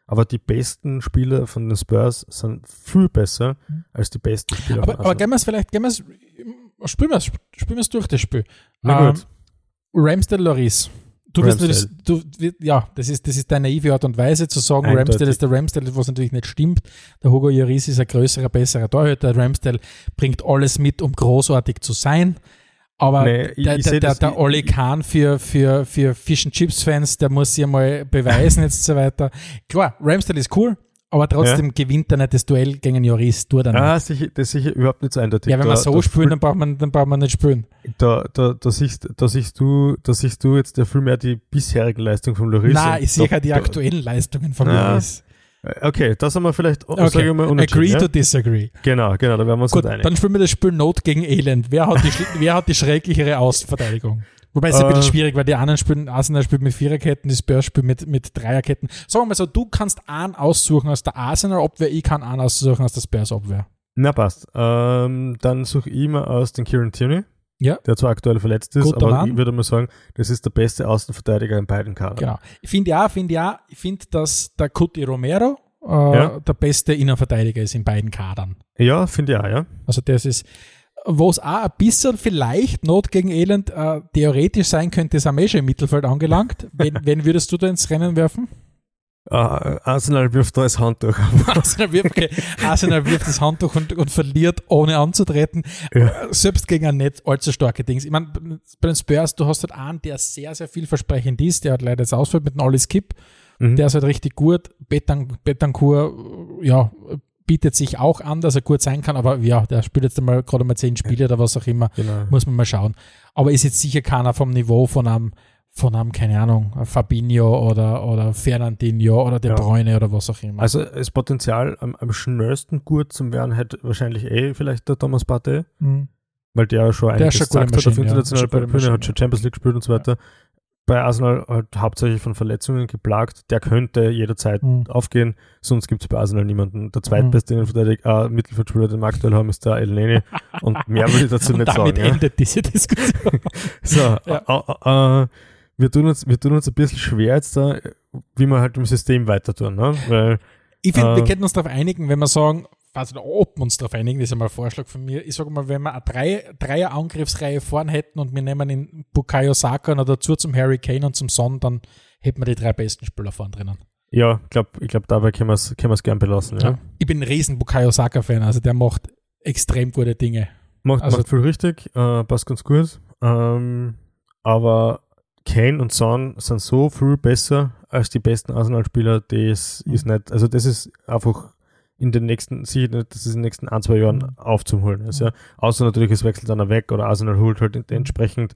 aber die besten Spieler von den Spurs sind viel besser als die besten Spieler Aber, von aber gehen wir es vielleicht, gehen wir es, spielen wir es, spielen wir es durch das Spiel. Na Ähm, gut. Ramsdale Loris. Du das, Ramsdale. du, ja, das ist, das ist deine naive Art und Weise zu sagen, Eindeutig. Ramsdale ist der Ramsdale, was natürlich nicht stimmt. Der Hugo Lloris ist ein größerer, besserer Torhüter. Ramsdale bringt alles mit, um großartig zu sein. Aber Nee, ich- der, ich der, der, der Olli Kahn für, für, für Fish and Chips Fans, der muss sich einmal beweisen jetzt so weiter. Klar, Ramsdale ist cool, aber trotzdem gewinnt er nicht das Duell gegen tut er nicht. Ah, sicher, das ist sicher überhaupt nicht so eindeutig. ja, wenn da, so da, spielen, dann braucht man, dann braucht man nicht spielen. Da, da, da, siehst, da, siehst du, da siehst du jetzt ja viel mehr die bisherigen Leistungen von Lloris. Nein, ich sehe ja die da- aktuellen Leistungen von Na, Lloris. Okay, das haben wir vielleicht, Okay, sage ich mal, agree ja? to disagree. Genau, genau, da werden wir uns Gut, nicht einig. dann spielen wir das Spiel Not gegen Elend. Wer hat die, wer hat die schrecklichere Außenverteidigung? Wobei es ist ein Äh. bisschen schwierig, weil die anderen spielen, Arsenal spielt mit Viererketten, die Spurs spielt mit, mit Dreierketten. Sagen wir mal so, du kannst einen aussuchen aus der Arsenal-Abwehr, ich kann einen aussuchen aus der Spurs-Abwehr. Na, passt. Ähm, dann suche ich mal aus den Kieran Tierney, Ja. der zwar aktuell verletzt ist, Guter aber Mann. ich würde mal sagen, das ist der beste Außenverteidiger in beiden Kadern. Genau. Ich finde ja, finde ja, ich finde, dass der Cuti Romero äh, Ja. der beste Innenverteidiger ist in beiden Kadern. Ja, finde ich auch, ja. Also das ist, wo es auch ein bisschen vielleicht Not gegen Elend äh, theoretisch sein könnte, ist am eh schon im Mittelfeld angelangt. wen, wen würdest du da ins Rennen werfen? Äh, Arsenal wirft da das Handtuch. Arsenal wirft, okay, Arsenal wirft das Handtuch und, und verliert, ohne anzutreten. Ja. Selbst gegen ein nicht allzu starke Dings. Ich meine, bei den Spurs, du hast halt einen, der sehr, sehr vielversprechend ist, der hat leider jetzt ausfällt mit dem Olli Skip. Mhm. Der ist halt richtig gut. Betan, Betancourt, ja, bietet sich auch an, dass er gut sein kann, aber ja, der spielt jetzt einmal gerade mal zehn Spiele oder was auch immer. genau. Muss man mal schauen. Aber ist jetzt sicher keiner vom Niveau von einem, von einem, keine Ahnung, Fabinho oder, oder Fernandinho oder De Ja. Bruyne oder was auch immer. Also das Potenzial am, am schnellsten gut zum werden hätte wahrscheinlich eh vielleicht der Thomas Partey, Mhm. weil der schon Der ist einiges schon gesagt hat auf Maschine, ja. internationaler gute Bühne, hat Maschine. schon Champions League gespielt und so weiter. Bei Arsenal halt hauptsächlich von Verletzungen geplagt. Der könnte jederzeit Mhm. aufgehen, sonst gibt es bei Arsenal niemanden. Der zweitbeste Innenverteidiger, äh, Mittelfeldspieler, den wir aktuell haben, ist der El Neni. Und mehr will ich dazu nicht damit sagen. Ja. endet diese Diskussion. So, Ja. äh, äh, äh, wir, tun uns, wir tun uns ein bisschen schwer jetzt da, wie wir halt im System weiter tun. Ne? Weil, Ich finde, wir Äh. könnten uns darauf einigen, wenn wir sagen, weiß nicht, ob wir uns darauf einigen, das ist einmal ein Vorschlag von mir. Ich sage mal, wenn wir eine drei, Dreier Angriffsreihe vorn hätten und wir nehmen den Bukayo Saka noch dazu zum Harry Kane und zum Son, dann hätten wir die drei besten Spieler vorn drinnen. ja, ich glaube, dabei können wir es können wir's gern belassen. Ja. Ich bin ein riesen Bukayo Saka-Fan, also der macht extrem gute Dinge. Macht, Also- macht viel richtig, äh, passt ganz gut. Ähm, aber Kane und Son sind so viel besser als die besten Arsenal-Spieler, das Mhm. ist nicht, also das ist einfach in den nächsten, sicher dass es in den nächsten ein, zwei Jahren Mhm. aufzuholen ist. Ja. Außer natürlich, es wechselt einer weg oder Arsenal holt halt entsprechend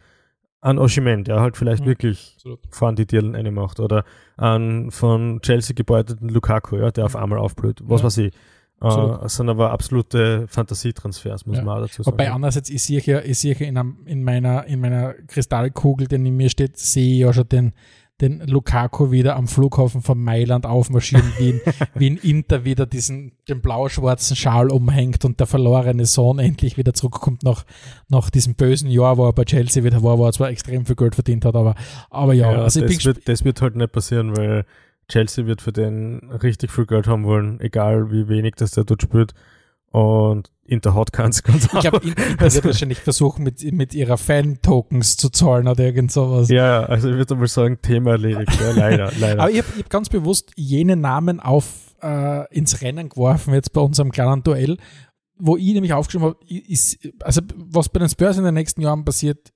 an Oshiment, der halt vielleicht Mhm. wirklich vorn die Dirlen eine macht oder an von Chelsea gebeuteten Lukaku, ja, der auf einmal aufblüht. Was Ja. weiß ich. Äh, Absolut. es sind aber absolute Fantasietransfers, muss Ja. man auch dazu sagen. Wobei andererseits, ich sehe ja, ich sehe ja in, einem, in, meiner, in meiner Kristallkugel, die in mir steht, sehe ich ja schon den, den Lukaku wieder am Flughafen von Mailand aufmarschieren, wie in, wie in Inter wieder diesen, den blau-schwarzen Schal umhängt und der verlorene Sohn endlich wieder zurückkommt nach, nach diesem bösen Jahr, wo er bei Chelsea wieder war, wo er zwar extrem viel Geld verdient hat, aber, aber ja, Ja, also das, wird, das wird halt nicht passieren, weil Chelsea wird für den richtig viel Geld haben wollen, egal wie wenig das der dort spielt. Und Inter hat keins ganz Ich glaube, Inter wird wahrscheinlich versuchen, mit, mit ihrer Fan-Tokens zu zahlen oder irgend sowas. Ja, also ich würde mal sagen, Thema erledigt. Ja, leider, leider. Aber ich habe hab ganz bewusst jene Namen auf äh, ins Rennen geworfen, jetzt bei unserem kleinen Duell, wo ich nämlich aufgeschrieben habe, ist, also was bei den Spurs in den nächsten Jahren passiert,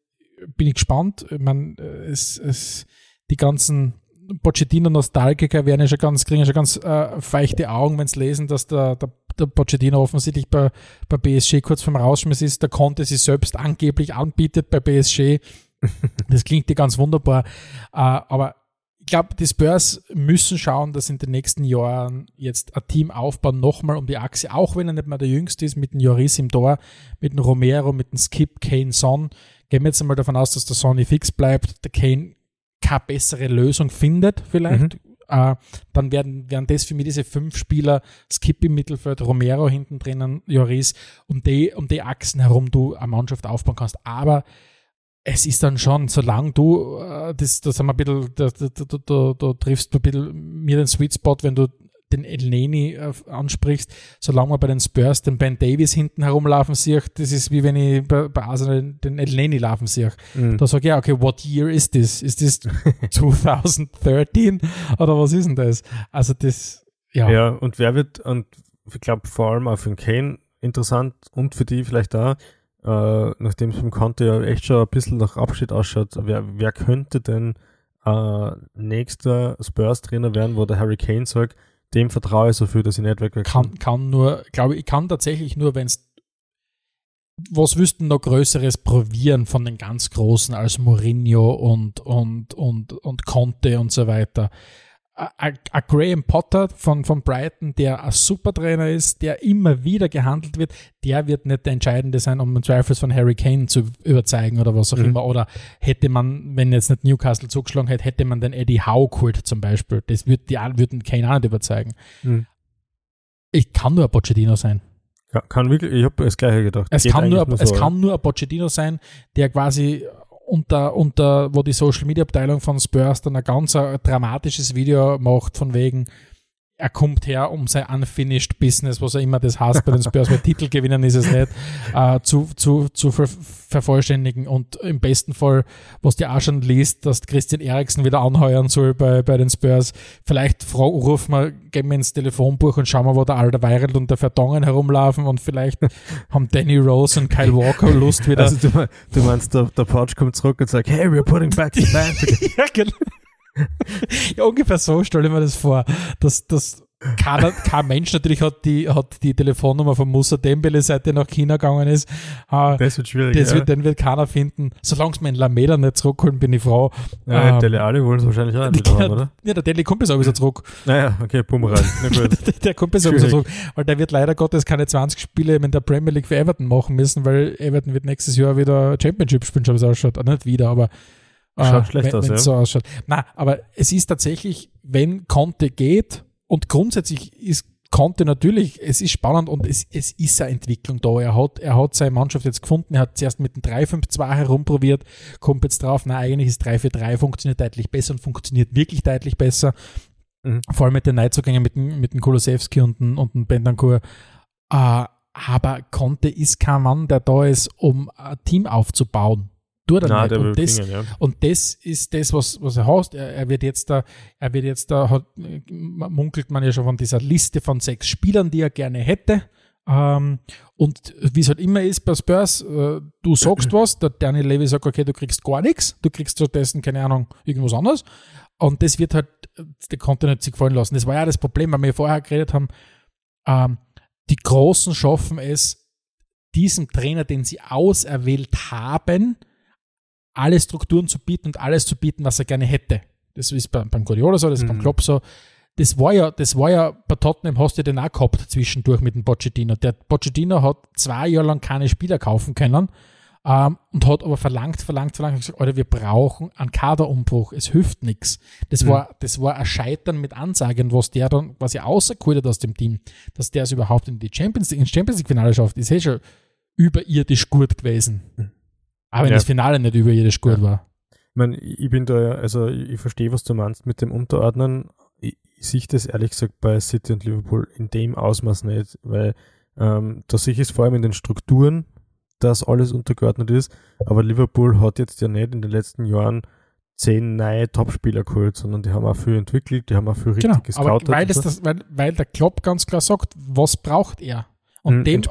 bin ich gespannt. Ich meine, äh, es, es, die ganzen Pochettino-Nostalgiker werden ja schon ganz, kriegen ja schon ganz äh, feuchte Augen, wenn sie lesen, dass der, der, der Pochettino offensichtlich bei, bei PSG kurz vorm Rausschmiss ist, der Conte sich selbst angeblich anbietet bei PSG. Das klingt ja ganz wunderbar. Äh, aber ich glaube, die Spurs müssen schauen, dass in den nächsten Jahren jetzt ein Team aufbauen, nochmal um die Achse, auch wenn er nicht mehr der Jüngste ist, mit dem Joris im Tor, mit dem Romero, mit dem Skip, Kane, Son. Gehen wir jetzt einmal davon aus, dass der Sonny fix bleibt, der Kane keine bessere Lösung findet, vielleicht. Äh, dann werden, werden das für mich diese fünf Spieler, Skip im Mittelfeld, Romero hinten drinnen, Joris, um die, um die Achsen herum du eine Mannschaft aufbauen kannst. Aber es ist dann schon, solange du, äh, das, das haben wir ein bisschen, da, da, da, da triffst du ein bisschen mir den Sweet Spot, wenn du den El Neni äh, ansprichst, solange man bei den Spurs den Ben Davis hinten herumlaufen sieht, das ist wie wenn ich bei, bei Arsenal den El Neni laufen sehe. Mhm. Da sage ich, ja, okay, what year is this? Ist das 2013 oder was ist denn das? Also das, ja. Ja, und wer wird, und ich glaube vor allem auch für den Kane interessant und für die vielleicht auch, äh, nachdem es beim Conte ja echt schon ein bisschen nach Abschied ausschaut, wer, wer könnte denn äh, nächster Spurs-Trainer werden, wo der Harry Kane sagt, dem vertraue ich so viel, dass ich nicht wegwechseln kann, kann nur, glaube ich, kann tatsächlich nur, wenn es was wüssten noch Größeres probieren von den ganz Großen als Mourinho und, und, und, und Conte und so weiter. Ein Graham Potter von, von Brighton, der ein super Trainer ist, der immer wieder gehandelt wird, der wird nicht der Entscheidende sein, um im Zweifels von Harry Kane zu überzeugen oder was auch Mhm. immer. Oder hätte man, wenn jetzt nicht Newcastle zugeschlagen hätte, hätte man den Eddie Howe geholt zum Beispiel. Das wird, die würden Kane auch nicht überzeugen. Mhm. Ich kann nur ein Pochettino sein. Ja, kann wirklich, ich habe das gleiche gedacht. Es, Geht kann nur, es so, kann nur ein Pochettino sein, der quasi unter, unter, wo die Social Media Abteilung von Spurs dann ein ganz äh, dramatisches Video macht, von wegen, er kommt her, um sein unfinished Business, was er immer das heißt bei den Spurs, weil Titel gewinnen ist es nicht, äh, zu, zu, zu ver vervollständigen und im besten Fall, was die auch schon liest, dass Christian Eriksen wieder anheuern soll bei, bei den Spurs. Vielleicht fra- rufen wir, gehen wir ins Telefonbuch und schauen wir, wo der alte Weireld und der Verdongen herumlaufen und vielleicht haben Danny Rose und Kyle Walker Lust wieder. Also du, du meinst, der, der Pouch kommt zurück und sagt, hey, we're putting back the band ja, genau. Ja, ungefähr so stelle ich mir das vor, dass, dass keiner, kein Mensch natürlich hat die, hat die Telefonnummer von Musa Dembele, seit er nach China gegangen ist. Äh, Das wird schwierig. das ja. wird, den wird keiner finden. Solange es mir in Lameda nicht zurückholen, bin ich froh. ja, ähm, Dele Alli wollen es wahrscheinlich auch nicht haben, oder? Ja, der Deli kommt bis sowieso zurück. Naja, okay, Bumerang. Der, der kommt bis sowieso zurück. Weil der wird leider Gottes keine 20 Spiele in der Premier League für Everton machen müssen, weil Everton wird nächstes Jahr wieder Championship spielen, schon wie es ausschaut. Ah, Nicht wieder, aber Schaut Äh, schlecht wenn, aus, ja. so ausschaut. Na, aber es ist tatsächlich, wenn Conte geht und grundsätzlich ist Conte natürlich, es ist spannend und es, es ist eine Entwicklung da. Er hat, er hat seine Mannschaft jetzt gefunden, er hat zuerst mit dem 3-5-2 herumprobiert, kommt jetzt drauf, na eigentlich ist 3-4-3 funktioniert deutlich besser und funktioniert wirklich deutlich besser. Mhm. Vor allem mit den Neuzugängen mit dem, mit dem Kulusewski und dem, und dem Bentancur. Äh, aber Conte ist kein Mann, der da ist, um ein Team aufzubauen. Tut er Nein, nicht. Und das, klingen, ja. und das ist das, was, was er hast. Er, er wird jetzt da, er wird jetzt da, hat, äh, munkelt man ja schon von dieser Liste von sechs Spielern, die er gerne hätte. Ähm, und wie es halt immer ist bei Spurs, äh, du sagst was, der Daniel Levy sagt, okay, du kriegst gar nichts, du kriegst stattdessen, keine Ahnung, irgendwas anderes. Und das wird halt, der konnte nicht sich gefallen lassen. Das war ja das Problem, weil wir vorher geredet haben, ähm, die Großen schaffen es, diesem Trainer, den sie auserwählt haben, alle Strukturen zu bieten und alles zu bieten, was er gerne hätte. Das ist beim, beim Guardiola so, das ist beim Mhm. Klopp so. Das war ja, das war ja bei Tottenham hast du den auch gehabt zwischendurch mit dem Pochettino. Der Pochettino hat zwei Jahre lang keine Spieler kaufen können ähm, und hat aber verlangt, verlangt, verlangt und gesagt, Alter, wir brauchen einen Kaderumbruch. Es hilft nichts. Das Mhm. war, das war ein Scheitern mit Ansagen, was der dann quasi außergeholt hat aus dem Team, dass der es überhaupt in die Champions League, ins Champions League Finale schafft, ist eh schon überirdisch gut gewesen. Aber wenn Ja. das Finale nicht überirdisch gut Ja. war. Ich meine, ich bin da, also ich verstehe, was du meinst mit dem Unterordnen. Ich, ich sehe das ehrlich gesagt bei City und Liverpool in dem Ausmaß nicht, weil ähm, da sehe ich es vor allem in den Strukturen, dass alles untergeordnet ist. Aber Liverpool hat jetzt ja nicht in den letzten Jahren zehn neue Topspieler geholt, sondern die haben auch viel entwickelt, die haben auch viel richtig Genau. gescoutet. Aber weil, das, weil, weil der Klopp ganz klar sagt, was braucht er? Und Mhm, dem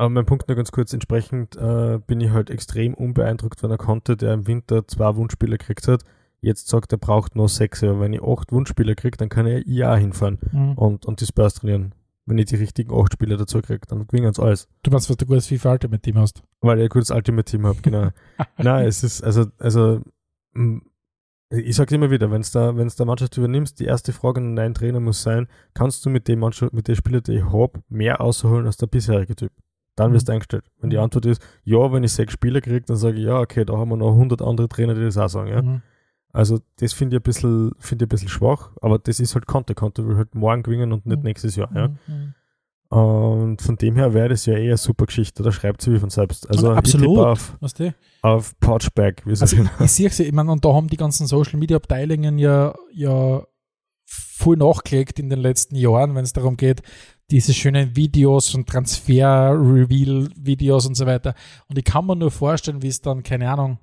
aber mein Punkt nur ganz kurz, entsprechend äh, bin ich halt extrem unbeeindruckt, wenn er konnte, der im Winter zwei Wunschspieler gekriegt hat, jetzt sagt, er braucht noch sechs, aber wenn ich acht Wunschspieler kriege, dann kann er ja hinfahren Mhm. und, und die Spurs trainieren. Wenn ich die richtigen acht Spieler dazu kriege, dann gewinnen sie alles. Du weißt, was du gutes FIFA Ultimate Team hast. Weil ich ein gutes Ultimate Team habe, genau. Nein, es ist, also, also, mh, ich sage immer wieder, wenn du da, wenn's da Mannschaft übernimmst, die erste Frage an deinen Trainer muss sein, kannst du mit dem Mannschaft, mit den Spielern, die ich habe, mehr ausholen als der bisherige Typ? Dann wirst du eingestellt. Wenn die Mhm. Antwort ist, ja, wenn ich sechs Spieler kriege, dann sage ich, ja, okay, da haben wir noch 100 andere Trainer, die das auch sagen, ja. Mhm. Also, das finde ich ein bisschen, finde ich ein bisschen schwach, aber das ist halt Konter. Konter will halt morgen gewinnen und nicht Mhm. nächstes Jahr, ja. Mhm. Und von dem her wäre das ja eh eine super Geschichte, da schreibt sie wie von selbst. Also, Absolut. ich auf, Weißt du? auf Pouchback, wie Also ich, sehe es, ich meine, und da haben die ganzen Social Media Abteilungen ja, ja voll nachgelegt in den letzten Jahren, wenn es darum geht, diese schönen Videos und Transfer-Reveal-Videos und so weiter. Und ich kann mir nur vorstellen, wie es dann, keine Ahnung,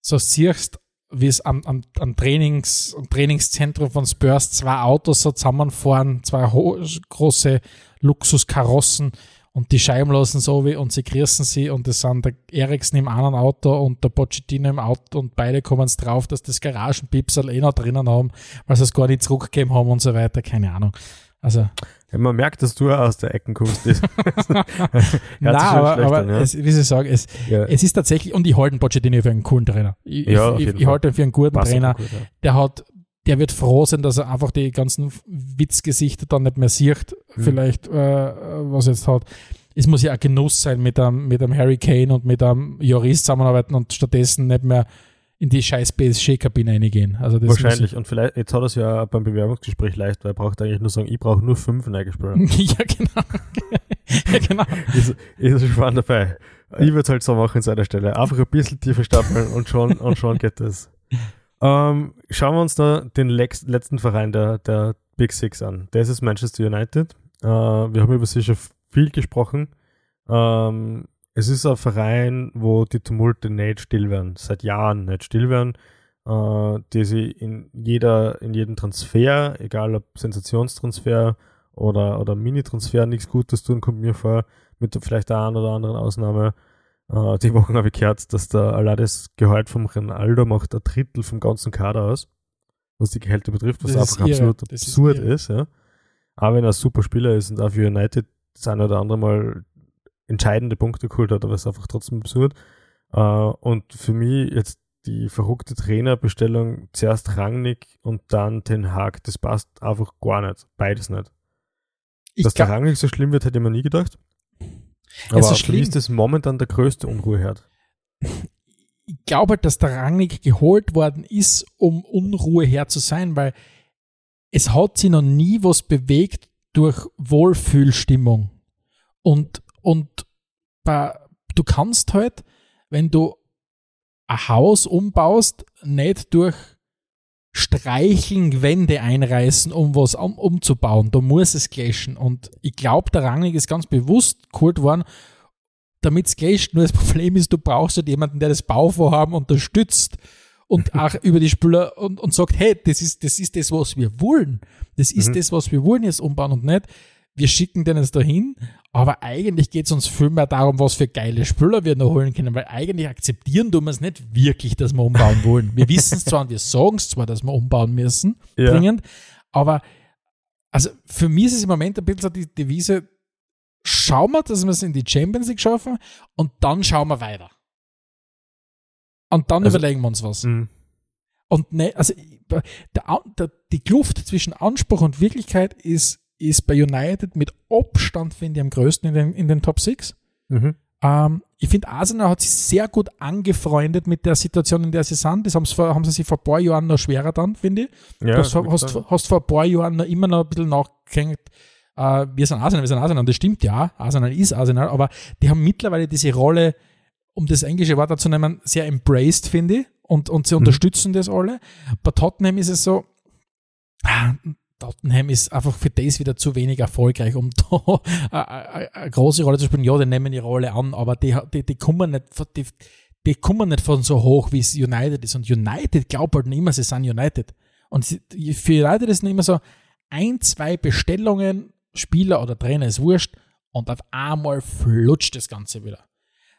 so siehst, wie es am, am, am, Trainings, am Trainingszentrum von Spurs zwei Autos so zusammenfahren, zwei große Luxuskarossen und die Scheiben lassen so wie und sie grüßen sie und es sind der Eriksen im einen Auto und der Pochettino im Auto und beide kommen es drauf, dass das Garagenpipsel eh noch drinnen haben, weil sie es gar nicht zurückgegeben haben und so weiter, keine Ahnung. Also, ja, man merkt, dass du aus der Ecken kommst. Nein, aber, aber an, ja. es, wie Sie sagen, es, ja. es ist tatsächlich, und ich halte den Pochettino für einen coolen Trainer. Ich, Ja, ich, ich Fall. halte ihn für einen guten Passt Trainer. gut, der hat, der wird froh sein, dass er einfach die ganzen Witzgesichter dann nicht mehr sieht, Mhm. vielleicht, äh, was er jetzt hat. Es muss ja ein Genuss sein, mit einem, mit einem Harry Kane und mit einem Joris zusammenarbeiten und stattdessen nicht mehr in die scheiß PSG-Kabine reingehen. Also das Wahrscheinlich. Und vielleicht, jetzt hat er es ja beim Bewerbungsgespräch leicht, weil er braucht eigentlich nur sagen, ich brauche nur fünf ich, ja, genau. ja, genau. ist, ist schon dabei. Ich würde es halt so machen an seiner Stelle. Einfach ein bisschen tiefer stapeln und schon, und schon geht das. Ähm, schauen wir uns da den letzten Verein der, der Big Six an. Das ist Manchester United. Äh, wir haben über sie schon viel gesprochen. Ähm, es ist ein Verein, wo die Tumulte nicht still werden, seit Jahren nicht still werden, äh, die sie in jeder, in jedem Transfer, egal ob Sensationstransfer oder, oder Mini-Transfer, nichts Gutes tun, kommt mir vor, mit vielleicht der einen oder anderen Ausnahme. Äh, die Woche habe ich gehört, dass der allein das Gehalt vom Ronaldo macht ein Drittel vom ganzen Kader aus, was die Gehälter betrifft, was Das ist einfach irre. absolut ist absurd irre. ist, ja. Aber wenn er ein super Spieler ist und auch für United das eine oder andere Mal entscheidende Punkte geholt hat, aber es ist einfach trotzdem absurd. Äh, und für mich jetzt die verrückte Trainerbestellung, zuerst Rangnick und dann Ten Hag, das passt einfach gar nicht. Beides nicht. Ich Dass der Rangnick so schlimm wird, hätte ich mir nie gedacht. Ja, Aber so für schlimm. ist das momentan der größte Unruheherd. ich glaube halt, dass der Rangnick geholt worden ist, um Unruhe her zu sein, weil es hat sich noch nie was bewegt durch Wohlfühlstimmung. Und, und bei, du kannst halt, wenn du ein Haus umbaust, nicht durch Streicheln Wände einreißen, um was um, umzubauen. Da muss es clashen. Und ich glaube, der Rangnick ist ganz bewusst geholt worden, damit es clasht. Nur das Problem ist, du brauchst halt jemanden, der das Bauvorhaben unterstützt und auch über die Spieler und, und sagt, hey, das ist, das ist das, was wir wollen. Das ist mhm. das, was wir wollen jetzt umbauen und nicht, wir schicken den jetzt dahin, aber eigentlich geht es uns viel mehr darum, was für geile Spieler wir noch holen können, weil eigentlich akzeptieren tun wir es nicht wirklich, dass wir umbauen wollen. Wir wissen es zwar und wir sagen es zwar, dass wir umbauen müssen, ja. dringend, aber also für mich ist es im Moment ein bisschen so die Devise, schauen wir, dass wir es in die Champions League schaffen und dann schauen wir weiter. Und dann also, überlegen wir uns was. Mh. Und ne, also der, der, die Kluft zwischen Anspruch und Wirklichkeit ist ist bei United mit Abstand, finde ich, am größten in den, in den Top 6. Mhm. Ähm, ich finde, Arsenal hat sich sehr gut angefreundet mit der Situation, in der sie sind. Das vor, haben sie sich vor ein paar Jahren noch schwerer dann, finde ich. Ja, du hast, hast, vor ein paar Jahren noch immer noch ein bisschen nachgehängt, äh, wir sind Arsenal, wir sind Arsenal. Und das stimmt ja, Arsenal ist Arsenal, aber die haben mittlerweile diese Rolle, um das englische Wort dazu nehmen, sehr embraced, finde ich. Und, und sie mhm. unterstützen das alle. Bei Tottenham ist es so, ah, Tottenham ist einfach für das wieder zu wenig erfolgreich, um da eine große Rolle zu spielen. Ja, die nehmen ihre Rolle an, aber die, die, die kommen nicht, die, die kommen nicht von so hoch, wie es United ist. Und United glaubt halt nicht immer, sie sind United. Und für United ist nicht immer so ein, zwei Bestellungen, Spieler oder Trainer ist wurscht, und auf einmal flutscht das Ganze wieder.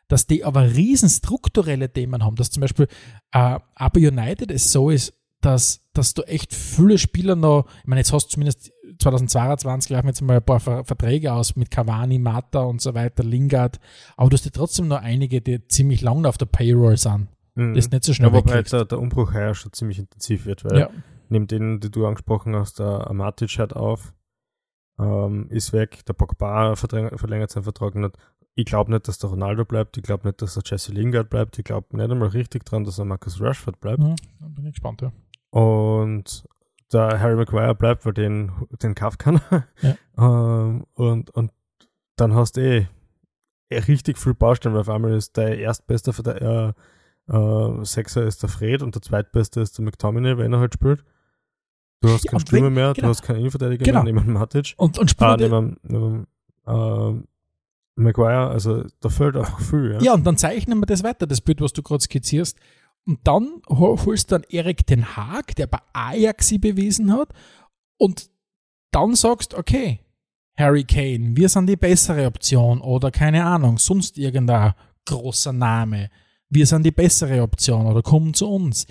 Dass die aber riesen strukturelle Themen haben, dass zum Beispiel äh, aber United es so ist, dass, dass du echt viele Spieler noch, ich meine, jetzt hast du zumindest 2022 laufen jetzt mal ein paar Verträge aus mit Cavani, Mata und so weiter, Lingard, aber du hast ja trotzdem noch einige, die ziemlich lange auf der Payroll sind. Mhm. Das ist nicht so schnell ja, Wobei der, der Umbruch heuer schon ziemlich intensiv wird, weil ja. neben denen, die du angesprochen hast, der Matic hört auf, ähm, ist weg, der Pogba verlängert seinen Vertrag nicht. Ich glaube nicht, dass der Ronaldo bleibt, ich glaube nicht, dass der Jesse Lingard bleibt, ich glaube nicht einmal richtig dran, dass er Marcus Rashford bleibt. Mhm, bin ich gespannt, ja. Und der Harry Maguire bleibt, weil den, den kauft keiner. Ja. ähm, und, und dann hast du eh, eh richtig viel Baustellen, weil auf einmal ist der erstbeste äh, äh, Sechser ist der Fred und der zweitbeste ist der McTominay, wenn er halt spielt. Du hast ja, keinen Stürmer mehr, genau. du hast keinen Innenverteidiger genau. mehr, neben Matic. Und, und ah, neben, neben äh, Maguire, also da fehlt einfach viel. Ja. ja, und dann zeichnen wir das weiter, das Bild, was du gerade skizzierst. Und dann holst du dann Erik Den Haag, der bei Ajax sie bewiesen hat, und dann sagst, okay, Harry Kane, wir sind die bessere Option oder keine Ahnung, sonst irgendein großer Name. Wir sind die bessere Option oder kommen zu uns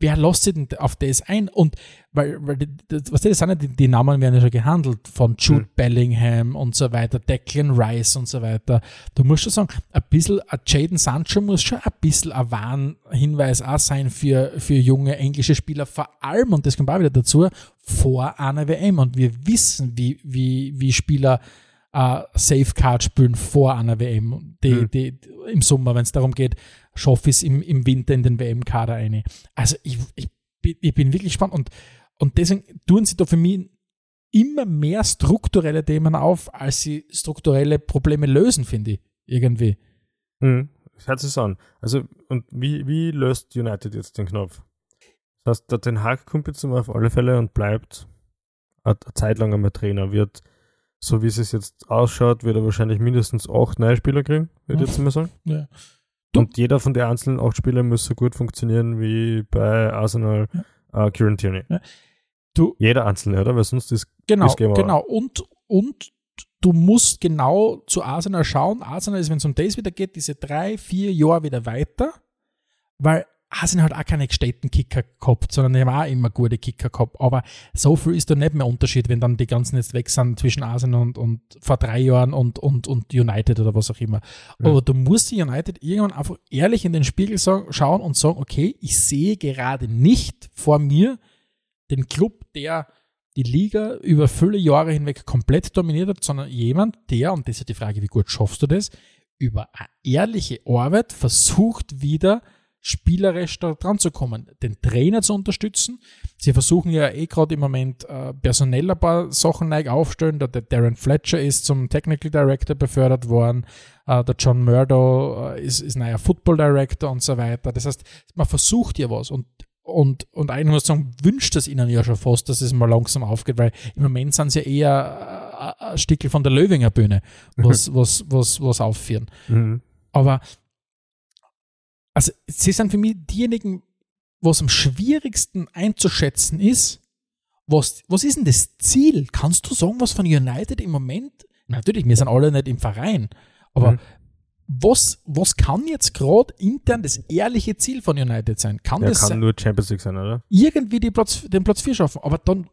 wer lässt sich denn auf das ein? Und weil, weil das, was das sind ja die, die, Namen werden ja schon gehandelt, von Jude mhm. Bellingham und so weiter, Declan Rice und so weiter. Du musst schon sagen, ein bisschen, ein Jaden Sancho muss schon ein bisschen ein Warnhinweis auch sein für, für junge englische Spieler, vor allem, und das kommt auch wieder dazu, vor einer WM. Und wir wissen, wie, wie, wie Spieler äh, Safecard spielen vor einer WM, die, mhm. die, im Sommer, wenn es darum geht, schaffe ich es im, im Winter in den WM-Kader eine. Also ich, ich, ich bin wirklich gespannt und, und deswegen tun sie da für mich immer mehr strukturelle Themen auf, als sie strukturelle Probleme lösen, finde ich, irgendwie. Mhm. Hört sich an. Also, und wie, wie löst United jetzt den Knopf? Das heißt, der Den Haag kommt jetzt auf alle Fälle und bleibt eine Zeit lang einmal Trainer, wird, so wie es jetzt ausschaut, wird er wahrscheinlich mindestens acht neue Spieler kriegen, würde ich jetzt mal sagen. Ja. Und jeder von den einzelnen acht Spielern muss so gut funktionieren wie bei Arsenal ja. äh, Kieran Tierney. Ja. Du, jeder einzelne, oder? Weil sonst ist genau, ist genau. Und, und du musst genau zu Arsenal schauen. Arsenal ist, wenn es um das wieder geht, diese drei, vier Jahre wieder weiter, weil Arsenal hat auch keine gestellten Kicker gehabt, sondern die haben auch immer gute Kicker gehabt. Aber so viel ist da nicht mehr Unterschied, wenn dann die ganzen jetzt weg sind zwischen Arsenal und, und vor drei Jahren und, und, und United oder was auch immer. Ja. Aber du musst die United irgendwann einfach ehrlich in den Spiegel sagen, schauen und sagen, okay, ich sehe gerade nicht vor mir den Club, der die Liga über viele Jahre hinweg komplett dominiert hat, sondern jemand, der, und das ist ja die Frage, wie gut schaffst du das, über eine ehrliche Arbeit versucht wieder spielerisch da dran zu kommen, den Trainer zu unterstützen. Sie versuchen ja eh gerade im Moment äh, personell ein paar Sachen neu aufstellen. Der, der Darren Fletcher ist zum Technical Director befördert worden, äh, der John Murdo äh, ist, ist neuer Football Director und so weiter. Das heißt, man versucht ja was und und, und eigentlich muss ich sagen, wünscht es ihnen ja schon fast, dass es mal langsam aufgeht, weil im Moment sind sie ja eher äh, ein Stickel von der Löwinger Bühne, was, was, was, was aufführen. Mhm. Aber also sie sind für mich diejenigen, was am schwierigsten einzuschätzen ist, was, was ist denn das Ziel? Kannst du sagen, was von United im Moment, natürlich, wir sind alle nicht im Verein, aber Mhm. was, was kann jetzt gerade intern das ehrliche Ziel von United sein? Kann Ja, das kann sein? nur Champions League sein, oder? irgendwie die Platz, den Platz 4 schaffen. Aber dann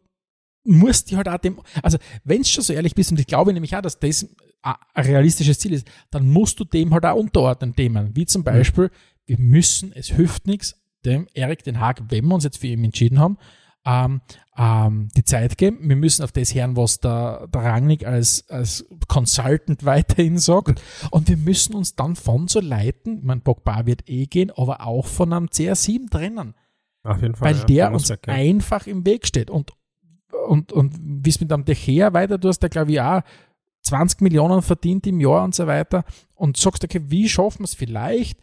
musst du halt auch dem, also wenn du schon so ehrlich bist, und ich glaube nämlich auch, dass das ein ein realistisches Ziel ist, dann musst du dem halt auch unterordnen Themen. Wie zum Beispiel, wir müssen, es hilft nichts, dem Erik Den Haag, wenn wir uns jetzt für ihn entschieden haben, ähm, ähm, die Zeit geben. Wir müssen auf das hören, was der, der Rangnick als, als Consultant weiterhin sagt. Und wir müssen uns dann von so leiten, ich meine, Pogba wird eh gehen, aber auch von einem CR7 trennen Auf jeden Fall. weil ja. der uns ja. einfach im Weg steht. Und, und, und wie es mit einem Decher weiter, du hast da glaube ich auch 20 Millionen verdient im Jahr und so weiter und sagst, okay, wie schaffen wir es vielleicht,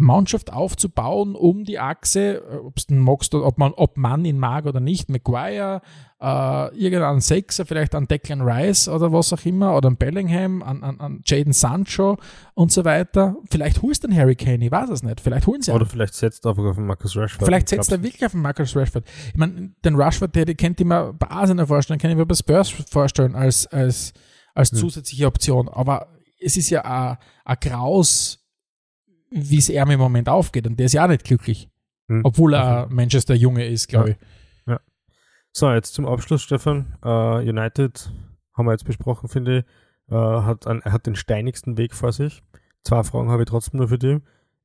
eine Mannschaft aufzubauen um die Achse, ob es magst, ob man, ob man ihn mag oder nicht, Maguire, äh, irgendeinen Sechser, vielleicht an Declan Rice oder was auch immer, oder an Bellingham, an, an, an Jaden Sancho und so weiter. Vielleicht holst du den Harry Kane, ich weiß es nicht. Vielleicht holen sie. Oder vielleicht setzt er auf den Marcus Rashford. Vielleicht Ich setzt er wirklich auf den Marcus Rashford. Ich meine, den Rashford, der, den kennt ich mir bei Arsenal vorstellen, kann ich mir bei Spurs vorstellen als, als, als Hm. zusätzliche Option. Aber es ist ja ein Graus, wie es er im Moment aufgeht. Und der ist ja auch nicht glücklich. Hm. Obwohl er Manchester Junge ist, glaube ich. So, jetzt zum Abschluss, Stefan. Äh, United haben wir jetzt besprochen, finde ich. Äh, hat, ein, er hat den steinigsten Weg vor sich. Zwei Fragen habe ich trotzdem nur für dich.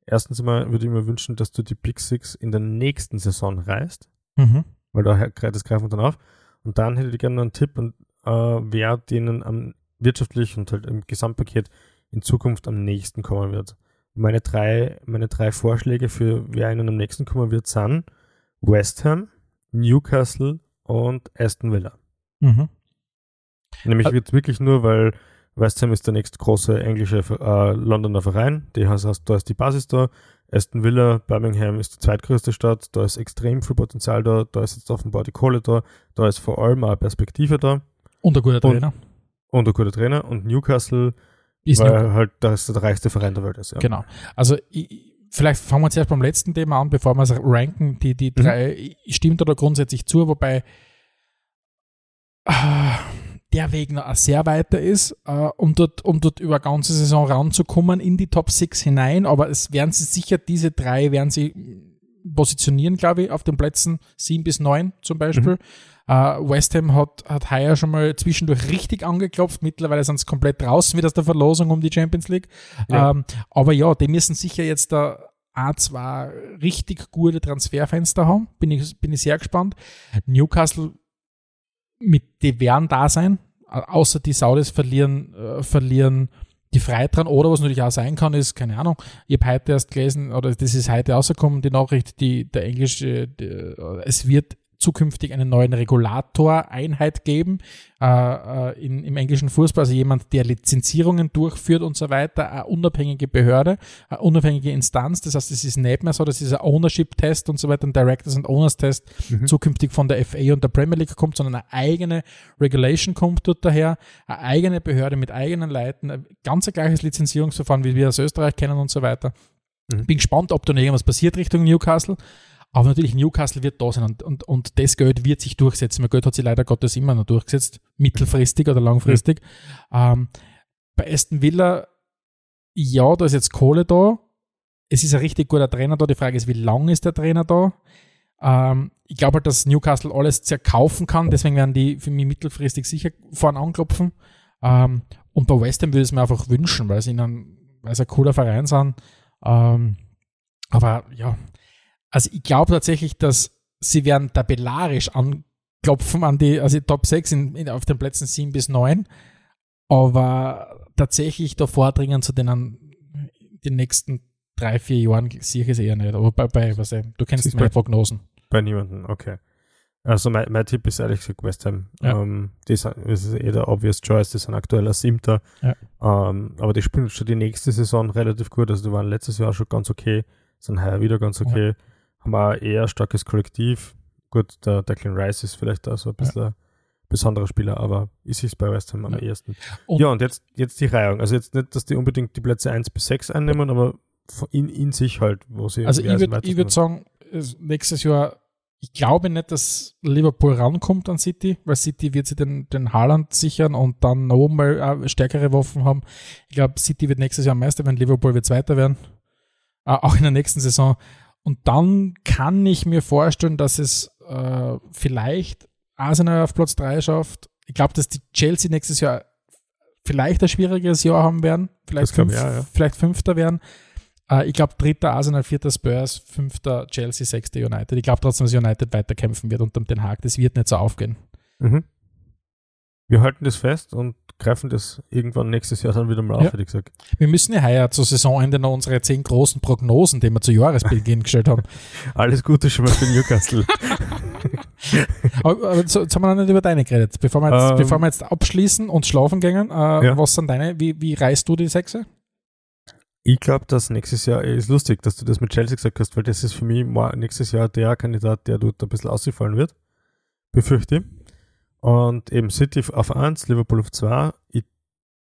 Erstens einmal würde ich mir wünschen, dass du die Big Six in der nächsten Saison reißt, Mhm. weil da he- das greifen wir dann auf. Und dann hätte ich gerne noch einen Tipp, und, äh, wer denen am wirtschaftlich und halt im Gesamtpaket in Zukunft am nächsten kommen wird. Meine drei, meine drei Vorschläge für wer ihnen am nächsten kommen wird, sind West Ham, Newcastle und Aston Villa. Mhm. Nämlich wird wirklich nur, weil West Ham ist der nächste große englische äh, Londoner Verein. Die heißt, da ist die Basis da. Aston Villa, Birmingham ist die zweitgrößte Stadt. Da ist extrem viel Potenzial da. Da ist jetzt offenbar die Kohle da. Da ist vor allem auch eine Perspektive da. Und ein guter Und- Trainer. Und ein guter Trainer. Und Newcastle, Ist weil Newcastle. halt das der reichste Verein der Welt ist. Ja. Genau. Also ich, ich- vielleicht fangen wir zuerst beim letzten Thema an, bevor wir es ranken. Die, die drei, ich stimme da grundsätzlich zu, wobei ah, der Weg noch sehr weiter ist, äh, um, dort, um dort über ganze Saison ranzukommen in die Top 6 hinein. Aber es werden sie sicher, diese drei werden sie positionieren, glaube ich, auf den Plätzen 7 bis 9 zum Beispiel. Äh, West Ham hat, hat heuer schon mal zwischendurch richtig angeklopft. Mittlerweile sind sie komplett draußen wieder aus der Verlosung um die Champions League. Ja. Ähm, aber ja, die müssen sicher jetzt da ein, zwei richtig gute Transferfenster haben. Bin ich, bin ich sehr gespannt. Newcastle, mit, die werden da sein, Au- außer die Saudis verlieren, äh, verlieren die Freitran oder was natürlich auch sein kann, ist, keine Ahnung, ich habe heute erst gelesen, oder das ist heute rausgekommen, die Nachricht, die der englische, die, äh, es wird zukünftig einen neuen Regulator-Einheit geben äh, äh, in, im englischen Fußball, also jemand, der Lizenzierungen durchführt und so weiter, eine unabhängige Behörde, eine unabhängige Instanz, das heißt, es ist nicht mehr so, dass dieser Ownership-Test und so weiter, ein Directors and Owners-Test Mhm. zukünftig von der FA und der Premier League kommt, sondern eine eigene Regulation kommt dort daher, eine eigene Behörde mit eigenen Leuten, ein ganz ein gleiches Lizenzierungsverfahren, wie wir aus Österreich kennen und so weiter. Mhm. Bin gespannt, ob da noch irgendwas passiert Richtung Newcastle. Aber natürlich, Newcastle wird da sein und, und, und das Geld wird sich durchsetzen. Mein Geld hat sich leider Gottes immer noch durchgesetzt, mittelfristig oder langfristig. Ähm, bei Aston Villa, ja, da ist jetzt Kohle da. Es ist ein richtig guter Trainer da. Die Frage ist, wie lang ist der Trainer da? Ähm, ich glaube halt, dass Newcastle alles zerkaufen kann. Deswegen werden die für mich mittelfristig sicher vorne anklopfen. Ähm, und bei West Ham würde ich es mir einfach wünschen, weil sie ihnen, weil sie ein cooler Verein sind. Ähm, aber ja, also ich glaube tatsächlich, dass sie werden tabellarisch anklopfen an die, also die Top 6 in, in, auf den Plätzen 7 bis 9, aber tatsächlich da vordringen zu denen den nächsten drei, vier Jahren sehe ich es eher nicht. Aber bei, bei was, du kennst meine bei- Prognosen. Bei niemandem, okay. Also mein, mein Tipp ist ehrlich gesagt West Ham. Ja. Ähm, die sind, das ist eh der obvious choice, die sind aktuell als Siebter. Ja. Ähm, aber die spielen schon die nächste Saison relativ gut. Also die waren letztes Jahr schon ganz okay, sind heuer wieder ganz okay. Haben ein eher starkes Kollektiv. Gut, der Declan Rice ist vielleicht da so ein bisschen ein besonderer Spieler, aber ist es bei West Ham am Ja. ehesten. Und- ja, und jetzt, jetzt die Reihung. Also jetzt nicht, dass die unbedingt die Plätze 1 bis 6 einnehmen, aber in, in sich halt, wo sie Also ich würde würd sagen, es- nächstes Jahr, ich glaube nicht, dass Liverpool rankommt an City, weil City wird sich den, den Haaland sichern und dann noch mal äh, stärkere Waffen haben. Ich glaube, City wird nächstes Jahr Meister werden, Liverpool wird Zweiter werden. Äh, auch in der nächsten Saison. Und dann kann ich mir vorstellen, dass es äh, vielleicht Arsenal auf Platz 3 schafft. Ich glaube, dass die Chelsea nächstes Jahr vielleicht ein schwieriges Jahr haben werden. Vielleicht, fünf, auch, ja. vielleicht Fünfter werden. Äh, ich glaube, dritter Arsenal, vierter Spurs, fünfter Chelsea, sechster United. Ich glaube trotzdem, dass United weiterkämpfen wird unter Den Haag. Das wird nicht so aufgehen. Mhm. Wir halten das fest und greifen das irgendwann nächstes Jahr dann wieder mal auf, Ja. hätte ich gesagt. Wir müssen ja heuer zur Saisonende noch unsere zehn großen Prognosen, die wir zu Jahresbeginn gestellt haben. Alles Gute schon mal für Newcastle. Aber, aber so, jetzt haben wir noch nicht über deine geredet. Bevor wir jetzt, Ähm. bevor wir jetzt abschließen und schlafen gehen, äh, Ja. was sind deine, wie, wie reißt du die Sechse? ich glaube, dass nächstes Jahr ist lustig, dass du das mit Chelsea gesagt hast, weil das ist für mich nächstes Jahr der Kandidat, der dort ein bisschen ausgefallen wird. Befürchte. Und eben City auf 1, Liverpool auf 2. Ich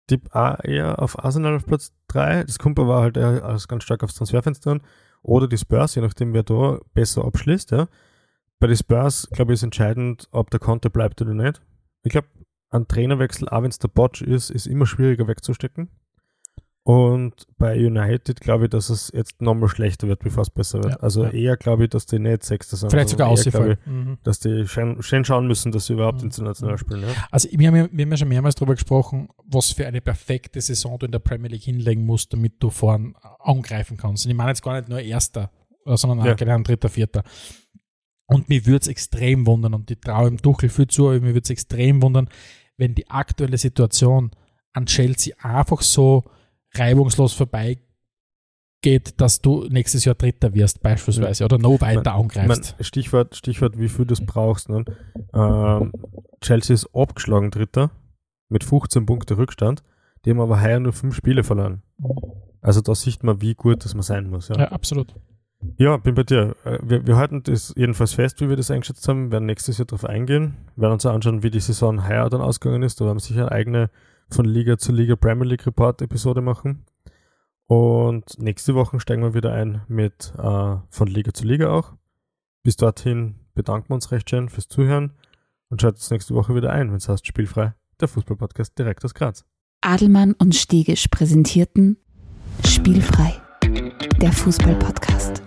tippe auch eher auf Arsenal auf Platz 3. Das kommt aber halt als ganz stark aufs Transferfenster an. Oder die Spurs, je nachdem, wer da besser abschließt. Ja. Bei den Spurs, glaube ich, ist entscheidend, ob der Konter bleibt oder nicht. Ich glaube, ein Trainerwechsel, auch wenn es der Botch ist, ist immer schwieriger wegzustecken. Und bei United glaube ich, dass es jetzt nochmal schlechter wird, bevor es besser wird. Ja, also ja. eher glaube ich, dass die nicht Sechster sind. Vielleicht sogar eher, glaube ausgefallen. Mhm. Dass die schön, schön schauen müssen, dass sie überhaupt Mhm. international spielen. Ja? Also wir haben, ja, wir haben ja schon mehrmals darüber gesprochen, was für eine perfekte Saison du in der Premier League hinlegen musst, damit du vorn angreifen kannst. Und ich meine jetzt gar nicht nur Erster, äh, sondern auch Ja. Dritter, Vierter. Und mir würde es extrem wundern, und ich traue im Tuchel viel zu, aber mir würde es extrem wundern, wenn die aktuelle Situation an Chelsea einfach so reibungslos vorbeigeht, dass du nächstes Jahr Dritter wirst beispielsweise oder noch weiter Ich mein, angreifst. Stichwort, Stichwort, wie viel du es brauchst. Ne? Ähm, Chelsea ist abgeschlagen Dritter mit 15 Punkte Rückstand. Die haben aber heuer nur fünf Spiele verloren. Also da sieht man, wie gut das man sein muss. Ja, ja, absolut. ja bin bei dir. Äh, Wir, wir halten das jedenfalls fest, wie wir das eingeschätzt haben. werden nächstes Jahr darauf eingehen. werden uns anschauen, wie die Saison heuer dann ausgegangen ist. Da werden wir sicher eine eigene von Liga zu Liga Premier League Report Episode machen. Und nächste Woche steigen wir wieder ein mit äh, von Liga zu Liga auch. Bis dorthin bedanken wir uns recht schön fürs Zuhören und schaut uns nächste Woche wieder ein, wenn es heißt Spielfrei, der Fußballpodcast direkt aus Graz. Adelmann und Stegisch präsentierten Spielfrei, der Fußballpodcast.